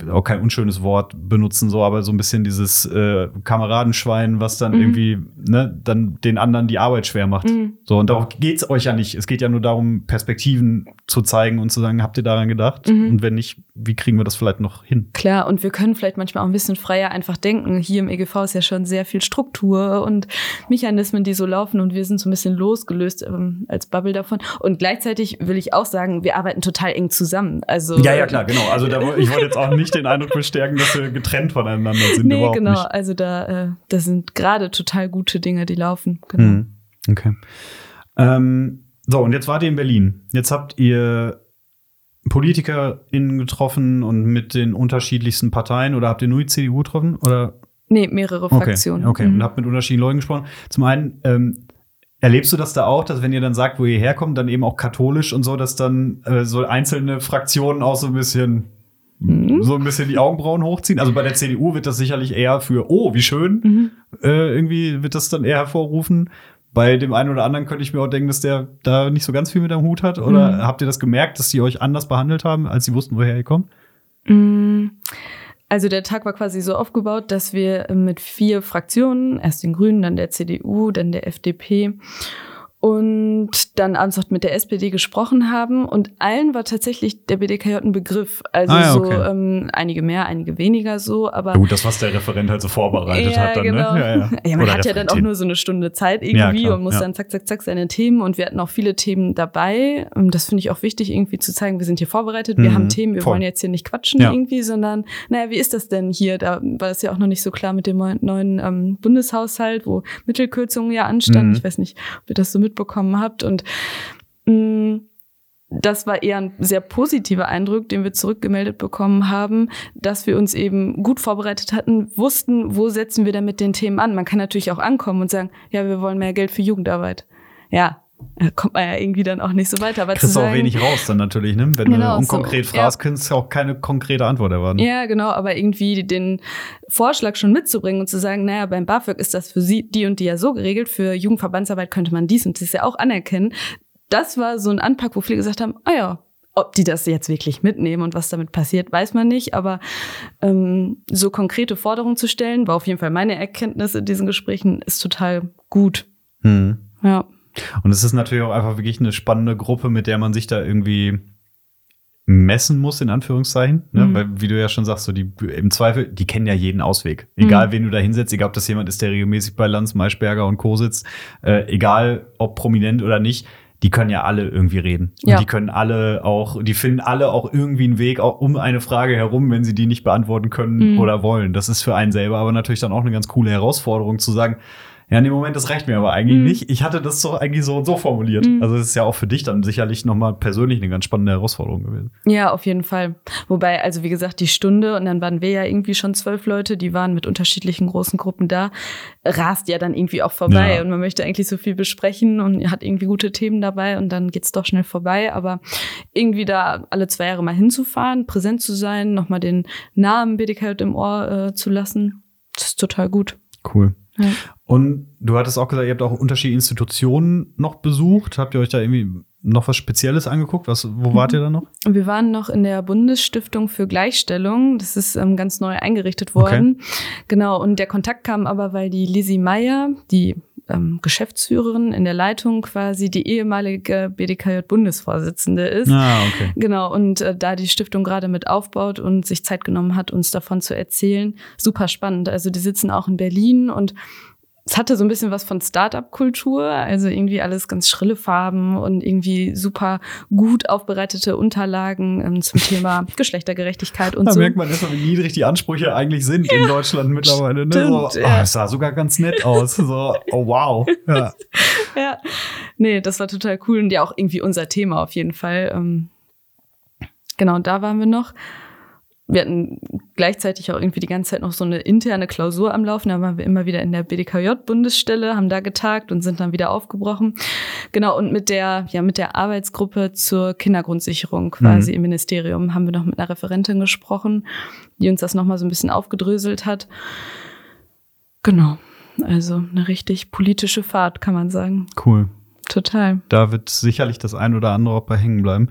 auch kein unschönes Wort benutzen, so, aber so ein bisschen dieses äh, Kameradenschwein, was dann mhm. irgendwie, ne, dann den anderen die Arbeit schwer macht. Mhm. So, und darauf geht's euch ja nicht. Es geht ja nur darum, Perspektiven zu zeigen und zu sagen, habt ihr daran gedacht? Mhm. Und wenn nicht, wie kriegen wir das vielleicht noch hin? Klar, und wir können vielleicht manchmal auch ein bisschen freier einfach denken. Hier im EGV ist ja schon sehr viel Struktur und Mechanismen, die so laufen und wir sind so ein bisschen losgelöst ähm, als Bubble davon. Und gleichzeitig will ich auch sagen, wir arbeiten total eng zusammen. Also ja, ja, klar, genau. Also da, ich wollte jetzt auch nicht den Eindruck bestärken, dass wir getrennt voneinander sind. Nee, genau. Nicht. Also da, äh, das sind gerade total gute Dinge, die laufen. Genau. Mhm. Okay. Ähm, so, und jetzt wart ihr in Berlin. Jetzt habt ihr PolitikerInnen getroffen und mit den unterschiedlichsten Parteien oder habt ihr nur die CDU getroffen? Oder? Nee, mehrere Fraktionen. Okay, mhm. und habt mit unterschiedlichen Leuten gesprochen. Zum einen, ähm, Erlebst du das da auch, dass wenn ihr dann sagt, wo ihr herkommt, dann eben auch katholisch und so, dass dann äh, so einzelne Fraktionen auch so ein bisschen mhm. so ein bisschen die Augenbrauen hochziehen? Also bei der CDU wird das sicherlich eher für, oh, wie schön, mhm. äh, irgendwie wird das dann eher hervorrufen. Bei dem einen oder anderen könnte ich mir auch denken, dass der da nicht so ganz viel mit am Hut hat. Oder mhm. habt ihr das gemerkt, dass die euch anders behandelt haben, als sie wussten, woher ihr kommt? Mhm. Also der Tag war quasi so aufgebaut, dass wir mit vier Fraktionen, erst den Grünen, dann der CDU, dann der FDP und dann abends noch mit der SPD gesprochen haben und allen war tatsächlich der BDKJ ein Begriff. Also ah, ja, okay. so ähm, einige mehr, einige weniger so, aber. Gut, das, was der Referent halt so vorbereitet ja, hat dann, ne? genau. ne? Ja, ja. ja man Oder hat ja dann auch nur so eine Stunde Zeit irgendwie klar, und muss dann zack, zack, zack seine Themen und wir hatten auch viele Themen dabei. Und das finde ich auch wichtig, irgendwie zu zeigen, wir sind hier vorbereitet, wir mhm, haben Themen, wir voll. wollen jetzt hier nicht quatschen irgendwie, sondern, naja, wie ist das denn hier? Da war es ja auch noch nicht so klar mit dem neuen ähm, Bundeshaushalt, wo Mittelkürzungen ja anstanden. Mhm. Ich weiß nicht, ob ihr das so mit mitbekommen habt. Und mh, mm, das war eher ein sehr positiver Eindruck, den wir zurückgemeldet bekommen haben, dass wir uns eben gut vorbereitet hatten, wussten, wo setzen wir denn mit den Themen an. Man kann natürlich auch ankommen und sagen, ja, wir wollen mehr Geld für Jugendarbeit. Ja, kommt man ja irgendwie dann auch nicht so weiter. Aber Kriegst du auch wenig raus dann natürlich, ne? Wenn genau, du unkonkret so, fragst, ja. kannst du auch keine konkrete Antwort erwarten. Ja, genau, aber irgendwie den Vorschlag schon mitzubringen und zu sagen, naja, beim BAföG ist das für sie die und die ja so geregelt, für Jugendverbandsarbeit könnte man dies und das ja auch anerkennen. Das war so ein Anpack, wo viele gesagt haben, ah ja, ob die das jetzt wirklich mitnehmen und was damit passiert, weiß man nicht. Aber ähm, so konkrete Forderungen zu stellen, war auf jeden Fall meine Erkenntnis in diesen Gesprächen, ist total gut. Hm. Ja. Und es ist natürlich auch einfach wirklich eine spannende Gruppe, mit der man sich da irgendwie messen muss, in Anführungszeichen. Ne? Mhm. Weil, wie du ja schon sagst, so die im Zweifel, die kennen ja jeden Ausweg. Egal, mhm. wen du da hinsetzt, egal ob das jemand ist, der regelmäßig bei Lanz, Maischberger und Co. sitzt, äh, egal ob prominent oder nicht, die können ja alle irgendwie reden. Ja. Und die können alle auch, die finden alle auch irgendwie einen Weg auch um eine Frage herum, wenn sie die nicht beantworten können mhm. oder wollen. Das ist für einen selber aber natürlich dann auch eine ganz coole Herausforderung zu sagen, ja, in dem Moment, das reicht mir aber eigentlich mhm. nicht. Ich hatte das so eigentlich so und so formuliert. Mhm. Also es ist ja auch für dich dann sicherlich nochmal persönlich eine ganz spannende Herausforderung gewesen. Ja, auf jeden Fall. Wobei, also wie gesagt, die Stunde und dann waren wir ja irgendwie schon zwölf Leute, die waren mit unterschiedlichen großen Gruppen da, rast ja dann irgendwie auch vorbei ja. und man möchte eigentlich so viel besprechen und hat irgendwie gute Themen dabei und dann geht's doch schnell vorbei. Aber irgendwie da alle zwei Jahre mal hinzufahren, präsent zu sein, nochmal den Namen BDK im Ohr äh, zu lassen, das ist total gut. Cool. Ja. Und du hattest auch gesagt, ihr habt auch unterschiedliche Institutionen noch besucht. Habt ihr euch da irgendwie noch was Spezielles angeguckt? Was, wo mhm. wart ihr da noch? Wir waren noch in der Bundesstiftung für Gleichstellung. Das ist ähm, ganz neu eingerichtet worden. Okay. Genau. Und der Kontakt kam aber, weil die Lizzie Meyer, die ähm, Geschäftsführerin in der Leitung quasi die ehemalige BDKJ-Bundesvorsitzende ist. Ah, okay. Genau, und äh, da die Stiftung gerade mit aufbaut und sich Zeit genommen hat, uns davon zu erzählen, super spannend. Also die sitzen auch in Berlin und es hatte so ein bisschen was von Startup-Kultur, also irgendwie alles ganz schrille Farben und irgendwie super gut aufbereitete Unterlagen ähm, zum Thema Geschlechtergerechtigkeit und da so. Da merkt man erstmal, wie niedrig die Ansprüche eigentlich sind ja, in Deutschland mittlerweile. Ne? so, oh, ja. das sah sogar ganz nett aus. So, oh wow. Ja. ja, nee, das war total cool und ja auch irgendwie unser Thema auf jeden Fall. Ähm, genau, da waren wir noch wir hatten gleichzeitig auch irgendwie die ganze Zeit noch so eine interne Klausur am Laufen. Da waren wir immer wieder in der BDKJ-Bundesstelle, haben da getagt und sind dann wieder aufgebrochen. Genau, und mit der, ja, mit der Arbeitsgruppe zur Kindergrundsicherung quasi mhm. im Ministerium haben wir noch mit einer Referentin gesprochen, die uns das nochmal so ein bisschen aufgedröselt hat. Genau. Also eine richtig politische Fahrt, kann man sagen. Cool. Total. Da wird sicherlich das ein oder andere auch bei hängen bleiben.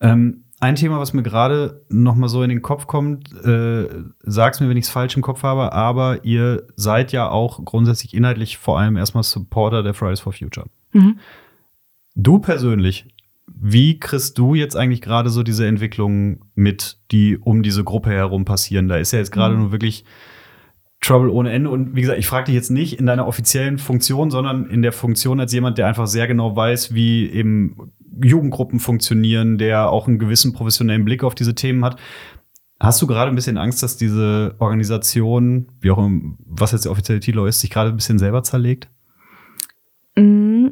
Ähm, ein Thema, was mir gerade noch mal so in den Kopf kommt, äh, sag's mir, wenn ich es falsch im Kopf habe, aber ihr seid ja auch grundsätzlich inhaltlich vor allem erstmal Supporter der Fridays for Future. Mhm. Du persönlich, wie kriegst du jetzt eigentlich gerade so diese Entwicklungen mit, die um diese Gruppe herum passieren? Da ist ja jetzt gerade mhm. nur wirklich Trouble ohne Ende. Und wie gesagt, ich frage dich jetzt nicht in deiner offiziellen Funktion, sondern in der Funktion als jemand, der einfach sehr genau weiß, wie eben Jugendgruppen funktionieren, der auch einen gewissen professionellen Blick auf diese Themen hat. Hast du gerade ein bisschen Angst, dass diese Organisation, wie auch im, was jetzt der offizielle Titel ist, sich gerade ein bisschen selber zerlegt? Mm,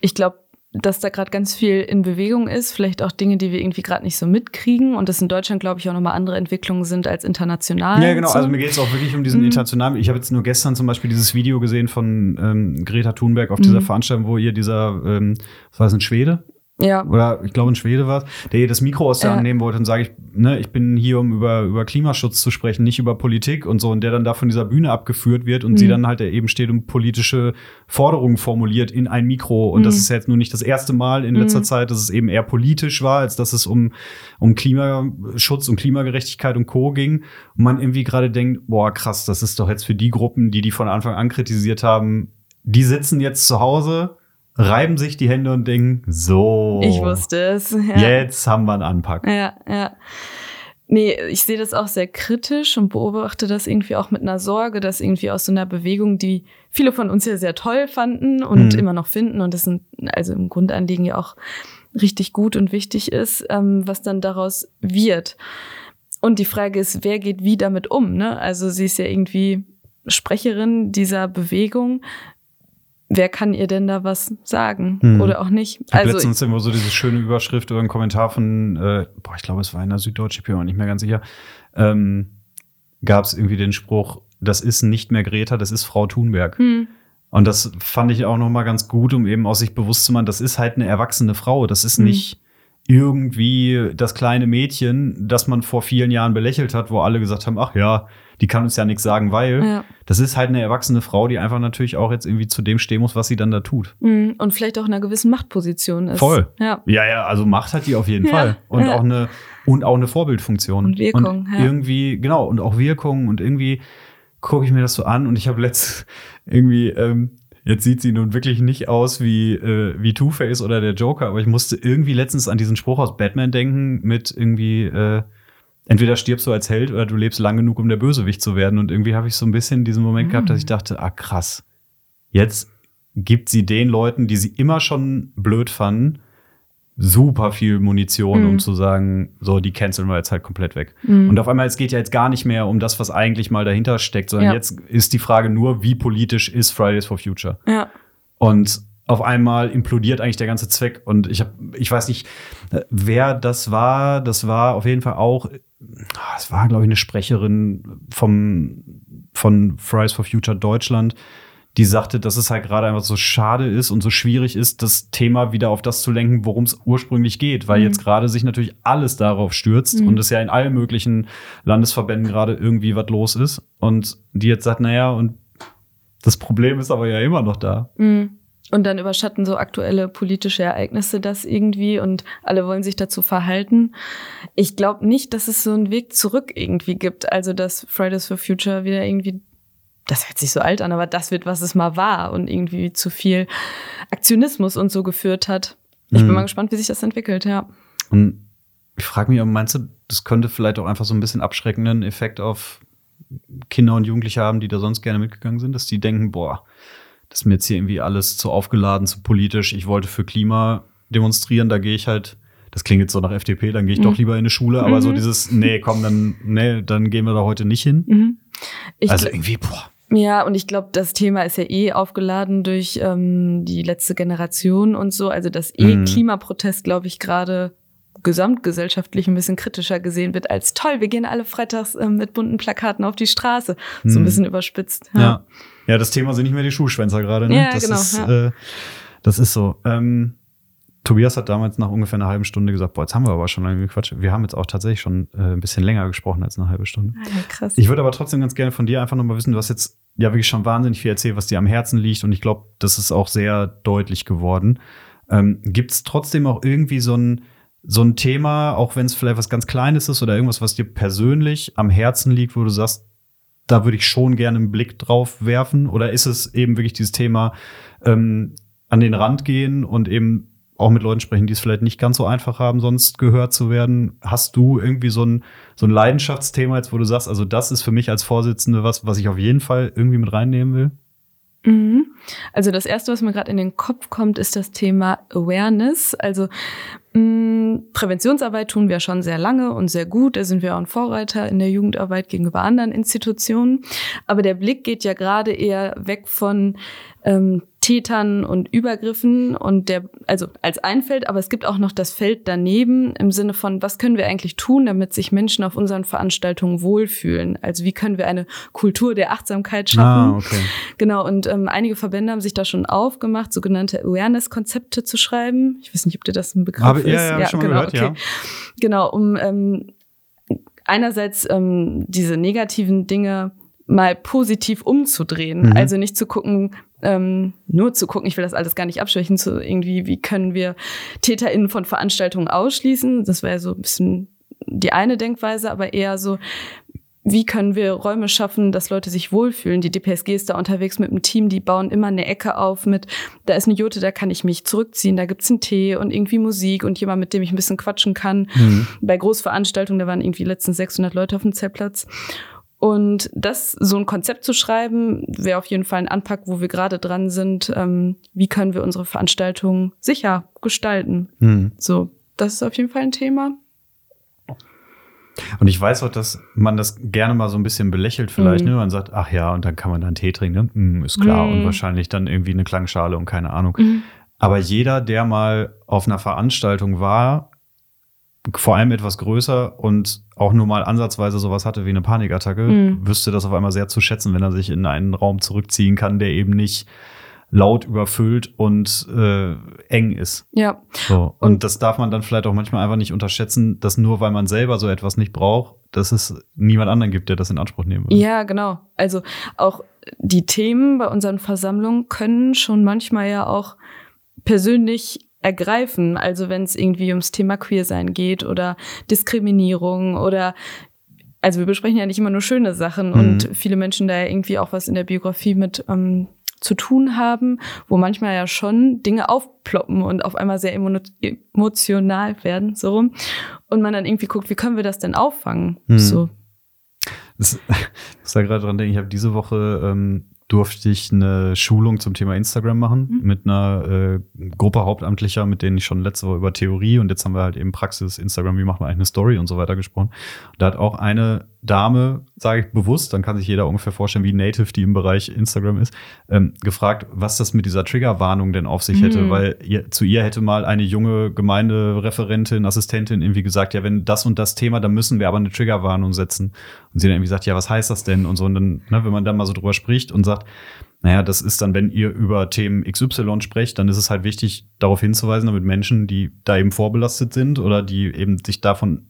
ich glaube, dass da gerade ganz viel in Bewegung ist, vielleicht auch Dinge, die wir irgendwie gerade nicht so mitkriegen und das in Deutschland, glaube ich, auch nochmal andere Entwicklungen sind als international. Ja, genau. So. Also mir geht es auch wirklich um diesen mhm. internationalen. Ich habe jetzt nur gestern zum Beispiel dieses Video gesehen von ähm, Greta Thunberg auf dieser mhm. Veranstaltung, wo ihr dieser, ähm, was war das, ein Schwede? Ja. oder ich glaube ein Schwede war der das Mikro aus der ja. Hand nehmen wollte und sage ich, ne, ich bin hier, um über, über Klimaschutz zu sprechen, nicht über Politik und so, und der dann da von dieser Bühne abgeführt wird und mhm. sie dann halt eben steht und politische Forderungen formuliert in ein Mikro. Und mhm. das ist jetzt nur nicht das erste Mal in letzter mhm. Zeit, dass es eben eher politisch war, als dass es um, um Klimaschutz und Klimagerechtigkeit und Co. ging. Und man irgendwie gerade denkt, boah, krass, das ist doch jetzt für die Gruppen, die die von Anfang an kritisiert haben, die sitzen jetzt zu Hause reiben sich die Hände und denken, so. Ich wusste es. Ja. Jetzt haben wir einen Anpack. Ja, ja. Nee, ich sehe das auch sehr kritisch und beobachte das irgendwie auch mit einer Sorge, dass irgendwie aus so einer Bewegung, die viele von uns ja sehr toll fanden und mhm. immer noch finden und das sind also im Grundanliegen ja auch richtig gut und wichtig ist, ähm, was dann daraus wird. Und die Frage ist, wer geht wie damit um? Ne? Also sie ist ja irgendwie Sprecherin dieser Bewegung wer kann ihr denn da was sagen hm. oder auch nicht? Ich also letztens immer so diese schöne Überschrift oder ein Kommentar von, äh, boah, ich glaube, es war in der Süddeutschen, ich bin mir nicht mehr ganz sicher, ähm, gab es irgendwie den Spruch, das ist nicht mehr Greta, das ist Frau Thunberg. Hm. Und das fand ich auch noch mal ganz gut, um eben aus sich bewusst zu machen, das ist halt eine erwachsene Frau, das ist hm. nicht irgendwie das kleine Mädchen, das man vor vielen Jahren belächelt hat, wo alle gesagt haben, ach ja, die kann uns ja nichts sagen, weil ja. das ist halt eine erwachsene Frau, die einfach natürlich auch jetzt irgendwie zu dem stehen muss, was sie dann da tut. Mhm. Und vielleicht auch in einer gewissen Machtposition ist. Voll. Ja, ja, ja also Macht hat die auf jeden ja. Fall. Und auch eine und auch eine Vorbildfunktion. Und Wirkung. Und irgendwie, genau, und auch Wirkung und irgendwie gucke ich mir das so an und ich habe letzt irgendwie ähm, Jetzt sieht sie nun wirklich nicht aus wie, äh, wie Two-Face oder der Joker, aber ich musste irgendwie letztens an diesen Spruch aus Batman denken mit irgendwie, äh, entweder stirbst du als Held oder du lebst lang genug, um der Bösewicht zu werden. Und irgendwie habe ich so ein bisschen diesen Moment mhm. gehabt, dass ich dachte, ah krass, jetzt gibt sie den Leuten, die sie immer schon blöd fanden, super viel Munition, mhm. um zu sagen, so, die canceln wir jetzt halt komplett weg. Mhm. Und auf einmal, es geht ja jetzt gar nicht mehr um das, was eigentlich mal dahinter steckt, sondern ja. jetzt ist die Frage nur, wie politisch ist Fridays for Future? Ja. Und auf einmal implodiert eigentlich der ganze Zweck. Und ich habe, ich weiß nicht, wer das war. Das war auf jeden Fall auch, es war, glaube ich, eine Sprecherin vom, von Fridays for Future Deutschland, die sagte, dass es halt gerade einfach so schade ist und so schwierig ist, das Thema wieder auf das zu lenken, worum es ursprünglich geht, weil mhm. jetzt gerade sich natürlich alles darauf stürzt mhm. und es ja in allen möglichen Landesverbänden gerade irgendwie was los ist und die jetzt sagt, naja, und das Problem ist aber ja immer noch da. Mhm. Und dann überschatten so aktuelle politische Ereignisse das irgendwie und alle wollen sich dazu verhalten. Ich glaube nicht, dass es so einen Weg zurück irgendwie gibt. Also, dass Fridays for Future wieder irgendwie, das hört sich so alt an, aber das wird, was es mal war und irgendwie zu viel Aktionismus und so geführt hat. Ich mhm. bin mal gespannt, wie sich das entwickelt, ja. Und ich frage mich, meinst du, das könnte vielleicht auch einfach so ein bisschen abschreckenden Effekt auf Kinder und Jugendliche haben, die da sonst gerne mitgegangen sind, dass die denken, boah, das ist mir jetzt hier irgendwie alles zu aufgeladen, zu politisch. Ich wollte für Klima demonstrieren, da gehe ich halt, das klingt jetzt so nach FDP, dann gehe ich mhm. doch lieber in eine Schule, aber mhm. so dieses, nee, komm, dann, nee, dann gehen wir da heute nicht hin. Mhm. also irgendwie, boah. Ja, und ich glaube, das Thema ist ja eh aufgeladen durch ähm, die letzte Generation und so. Also, dass eh mhm. Klimaprotest, glaube ich, gerade gesamtgesellschaftlich ein bisschen kritischer gesehen wird als toll, wir gehen alle freitags äh, mit bunten Plakaten auf die Straße. So ein mhm. bisschen überspitzt. Ja. ja. Ja, das Thema sind nicht mehr die Schuhschwänzer gerade. Ne? Ja, das genau. Ist, ja. Äh, das ist so. Ähm, Tobias hat damals nach ungefähr einer halben Stunde gesagt, boah, jetzt haben wir aber schon lange gequatscht. Wir haben jetzt auch tatsächlich schon äh, ein bisschen länger gesprochen als eine halbe Stunde. Ah, ja, krass. Ich würde aber trotzdem ganz gerne von dir einfach nochmal wissen, du hast jetzt ja wirklich schon wahnsinnig viel erzählt, was dir am Herzen liegt und ich glaube, das ist auch sehr deutlich geworden. Ähm, Gibt es trotzdem auch irgendwie so ein so ein Thema, auch wenn es vielleicht was ganz Kleines ist oder irgendwas, was dir persönlich am Herzen liegt, wo du sagst, da würde ich schon gerne einen Blick drauf werfen? Oder ist es eben wirklich dieses Thema ähm, an den Rand gehen und eben auch mit Leuten sprechen, die es vielleicht nicht ganz so einfach haben, sonst gehört zu werden? Hast du irgendwie so ein, so ein Leidenschaftsthema jetzt, wo du sagst, also das ist für mich als Vorsitzende was, was ich auf jeden Fall irgendwie mit reinnehmen will? Mhm. Also das erste, was mir gerade in den Kopf kommt, ist das Thema Awareness. Also mh, mm, Präventionsarbeit tun wir schon sehr lange und sehr gut. Da sind wir auch ein Vorreiter in der Jugendarbeit gegenüber anderen Institutionen. Aber der Blick geht ja gerade eher weg von ähm, Tätern und Übergriffen und der, also als ein Feld, aber es gibt auch noch das Feld daneben im Sinne von, was können wir eigentlich tun, damit sich Menschen auf unseren Veranstaltungen wohlfühlen? Also wie können wir eine Kultur der Achtsamkeit schaffen? Ah, okay. Genau, und ähm, einige Verbände haben sich da schon aufgemacht, sogenannte Awareness-Konzepte zu schreiben. Ich weiß nicht, ob dir das ein Begriff aber, ist. Ja, ja, ja schon genau, gehört, okay. ja. Genau, um ähm, einerseits ähm, diese negativen Dinge mal positiv umzudrehen. Mhm. Also nicht zu gucken, ähm, nur zu gucken, ich will das alles gar nicht abschwächen, zu irgendwie, wie können wir TäterInnen von Veranstaltungen ausschließen. Das wäre so ein bisschen die eine Denkweise, aber eher so, wie können wir Räume schaffen, dass Leute sich wohlfühlen? Die DPSG ist da unterwegs mit einem Team, die bauen immer eine Ecke auf mit, da ist eine Jute, da kann ich mich zurückziehen, da gibt's einen Tee und irgendwie Musik und jemand, mit dem ich ein bisschen quatschen kann. Mhm. Bei Großveranstaltungen, da waren irgendwie letztens 600 Leute auf dem Zeltplatz. Und das, so ein Konzept zu schreiben, wäre auf jeden Fall ein Anpack, wo wir gerade dran sind. Ähm, wie können wir unsere Veranstaltungen sicher gestalten? Mhm. So, das ist auf jeden Fall ein Thema. Und ich weiß auch, dass man das gerne mal so ein bisschen belächelt vielleicht, mhm. ne? Man sagt, ach ja, und dann kann man dann Tee trinken, ne? mm, ist klar. Mhm. Und wahrscheinlich dann irgendwie eine Klangschale und keine Ahnung. Mhm. Aber jeder, der mal auf einer Veranstaltung war, vor allem etwas größer und auch nur mal ansatzweise sowas hatte wie eine Panikattacke, mhm. wüsste das auf einmal sehr zu schätzen, wenn er sich in einen Raum zurückziehen kann, der eben nicht laut überfüllt und äh, eng ist. Ja. So. Und, und, das darf man dann vielleicht auch manchmal einfach nicht unterschätzen, dass nur weil man selber so etwas nicht braucht, dass es niemand anderen gibt, der das in Anspruch nehmen will. Ja, genau. Also auch die Themen bei unseren Versammlungen können schon manchmal ja auch persönlich ergreifen. Also wenn es irgendwie ums Thema Queersein geht oder Diskriminierung oder also wir besprechen ja nicht immer nur schöne Sachen mhm. und viele Menschen da ja irgendwie auch was in der Biografie mit ähm, zu tun haben, wo manchmal ja schon Dinge aufploppen und auf einmal sehr emotional werden, so rum. Und man dann irgendwie guckt, wie können wir das denn auffangen? Mhm. So. Das, ich muss da gerade dran denken, ich habe diese Woche ähm, durfte ich eine Schulung zum Thema Instagram machen mhm. mit einer äh, Gruppe Hauptamtlicher, mit denen ich schon letzte Woche über Theorie und jetzt haben wir halt eben Praxis Instagram, wie macht man eigentlich eine Story und so weiter gesprochen. Und da hat auch eine Dame, sage ich bewusst, dann kann sich jeder ungefähr vorstellen, wie native die im Bereich Instagram ist, ähm, gefragt, was das mit dieser Triggerwarnung denn auf sich hätte, mhm. weil ihr, zu ihr hätte mal eine junge Gemeindereferentin, Assistentin irgendwie gesagt, ja, wenn das und das Thema, dann müssen wir aber eine Triggerwarnung setzen. Und sie dann irgendwie sagt, ja, was heißt das denn? Und so, und dann, ne, wenn man dann mal so drüber spricht und sagt, naja, das ist dann, wenn ihr über Themen XY sprecht, dann ist es halt wichtig, darauf hinzuweisen, damit Menschen, die da eben vorbelastet sind oder die eben sich davon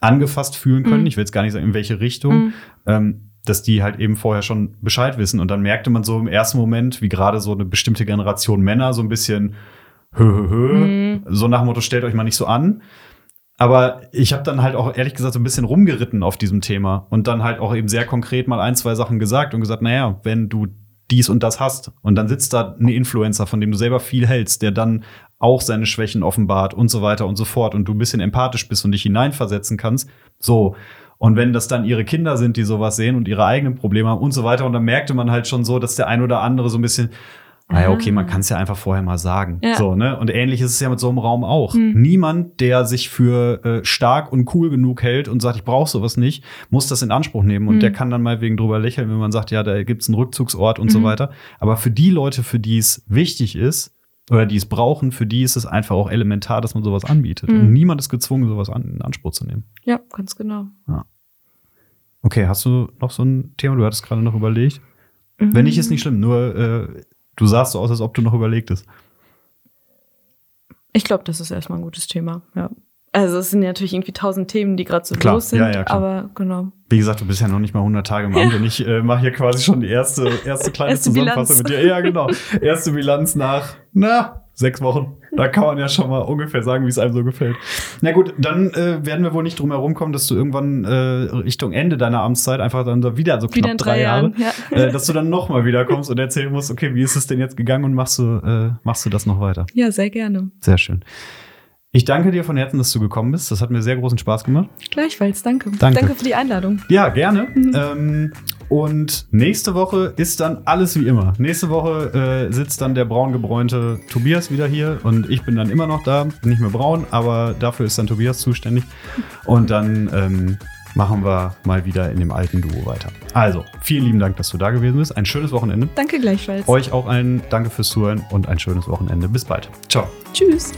angefasst fühlen können. Mhm. Ich will jetzt gar nicht sagen, in welche Richtung. Mhm. Ähm, dass die halt eben vorher schon Bescheid wissen. Und dann merkte man so im ersten Moment, wie gerade so eine bestimmte Generation Männer so ein bisschen hö, hö, hö, mhm. so nach dem Motto, stellt euch mal nicht so an. Aber ich habe dann halt auch ehrlich gesagt so ein bisschen rumgeritten auf diesem Thema und dann halt auch eben sehr konkret mal ein, zwei Sachen gesagt und gesagt, naja, wenn du dies und das hast und dann sitzt da ein Influencer, von dem du selber viel hältst, der dann auch seine Schwächen offenbart und so weiter und so fort und du ein bisschen empathisch bist und dich hineinversetzen kannst. So. Und wenn das dann ihre Kinder sind, die sowas sehen und ihre eigenen Probleme haben und so weiter, und dann merkte man halt schon so, dass der ein oder andere so ein bisschen, naja, okay, man ah. kann es ja einfach vorher mal sagen. Ja. So, ne? Und ähnlich ist es ja mit so einem Raum auch. Mhm. Niemand, der sich für äh, stark und cool genug hält und sagt, ich brauche sowas nicht, muss das in Anspruch nehmen. Und mhm. der kann dann mal wegen drüber lächeln, wenn man sagt, ja, da gibt's einen Rückzugsort und mhm. so weiter. Aber für die Leute, für die es wichtig ist, oder die es brauchen, für die ist es einfach auch elementar, dass man sowas anbietet. Mhm. Und niemand ist gezwungen, sowas an, in Anspruch zu nehmen. Ja, ganz genau. Ja. Okay, hast du noch so ein Thema? Du hattest gerade noch überlegt. Mhm. Wenn nicht, ist nicht schlimm. Nur äh, du sahst so aus, als ob du noch überlegtest. Ich glaube, das ist erstmal ein gutes Thema, ja. Also es sind ja natürlich irgendwie tausend Themen, die gerade so klar, los sind, ja, ja, aber genau. Wie gesagt, du bist ja noch nicht mal 100 Tage im Amt und ich äh, mache hier quasi schon die erste, erste kleine erste Zusammenfassung Bilanz. mit dir. Ja, genau. Erste Bilanz nach, na, sechs Wochen. Da kann man ja schon mal ungefähr sagen, wie es einem so gefällt. Na gut, dann äh, werden wir wohl nicht drum herum kommen, dass du irgendwann äh, Richtung Ende deiner Amtszeit einfach dann wieder so knapp wieder drei, drei Jahre, ja. äh, dass du dann noch mal wiederkommst und erzählen musst, okay, wie ist es denn jetzt gegangen und machst du, äh, machst du das noch weiter? Ja, sehr gerne. Sehr schön. Ich danke dir von Herzen, dass du gekommen bist. Das hat mir sehr großen Spaß gemacht. Gleichfalls, danke. Danke, danke für die Einladung. Ja, gerne. Mhm. Ähm, und nächste Woche ist dann alles wie immer. Nächste Woche äh, sitzt dann der braungebräunte Tobias wieder hier und ich bin dann immer noch da. Nicht mehr braun, aber dafür ist dann Tobias zuständig. Und dann ähm, machen wir mal wieder in dem alten Duo weiter. Also, vielen lieben Dank, dass du da gewesen bist. Ein schönes Wochenende. Danke gleichfalls. Euch auch allen Danke fürs Zuhören und ein schönes Wochenende. Bis bald. Ciao. Tschüss.